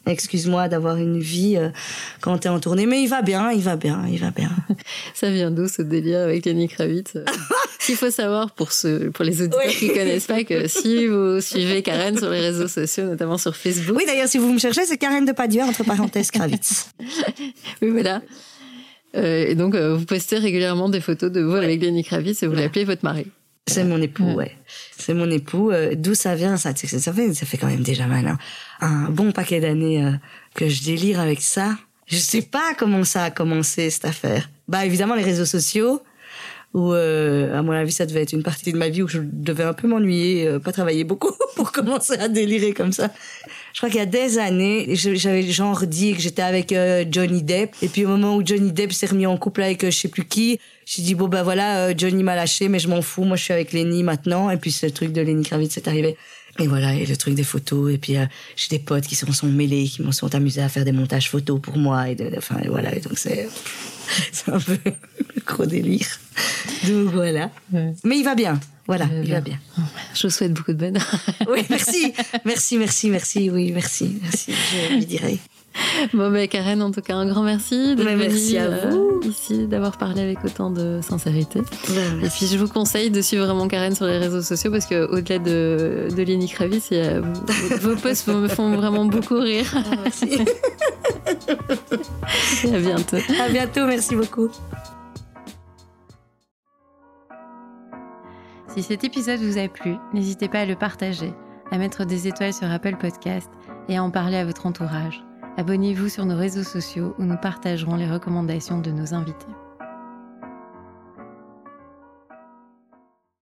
Excuse-moi d'avoir une vie euh, quand t'es en tournée, mais il va bien, il va bien, il va bien. Ça vient d'où ce délire avec Lenny Kravitz? [laughs] [laughs] S'il faut savoir pour, les auditeurs Oui. qui connaissent pas que si vous suivez Karen sur les réseaux sociaux, notamment sur Facebook, Oui, d'ailleurs, si vous me cherchez, c'est Karen de Padieu, entre parenthèses, Kravitz. [laughs] oui voilà. Euh, et donc euh, vous postez régulièrement des photos de vous avec Lenny Kravitz et vous l'appelez votre mari. C'est mon époux, Ouais. ouais. C'est mon époux. euh, D'où ça vient ça, ça fait, ça fait quand même déjà mal. hein. Un bon paquet d'années euh, que je délire avec ça. Je sais pas comment ça a commencé cette affaire. Bah évidemment les réseaux sociaux. Où euh, à mon avis ça devait être une partie de ma vie où je devais un peu m'ennuyer, euh, pas travailler beaucoup [laughs] pour commencer à délirer comme ça. Je crois qu'il y a des années, j'avais genre dit que j'étais avec euh, Johnny Depp. Et puis au moment où Johnny Depp s'est remis en couple avec euh, je sais plus qui, j'ai dit bon ben voilà, euh, Johnny m'a lâché, mais je m'en fous. Moi je suis avec Lenny maintenant. Et puis ce truc de Lenny Kravitz est arrivé. Et voilà, et le truc des photos. Et puis j'ai des potes qui se sont mêlés, qui m'en sont amusés à faire des montages photos pour moi. Et de- enfin et voilà, et donc c'est [laughs] un peu [laughs] le gros délire. [laughs] Donc voilà. Ouais. Mais il va bien. Voilà, Il va bien. Je vous souhaite beaucoup de bonheur. [laughs] Oui, merci, merci, merci, merci. Oui, merci, merci. Je lui dirai. Bon, ben, Karen, en tout cas, un grand merci d'être Mais merci venue, à euh, vous. ici, d'avoir parlé avec autant de sincérité. Ben, Et puis, je vous conseille de suivre vraiment Karen sur les réseaux sociaux parce que au-delà de, de Lenny a- vos posts me font vraiment beaucoup rire. merci. Et [laughs] à bientôt. À bientôt, merci beaucoup. Si cet épisode vous a plu, n'hésitez pas à le partager, à mettre des étoiles sur Apple Podcast et à en parler à votre entourage. Abonnez-vous sur nos réseaux sociaux où nous partagerons les recommandations de nos invités.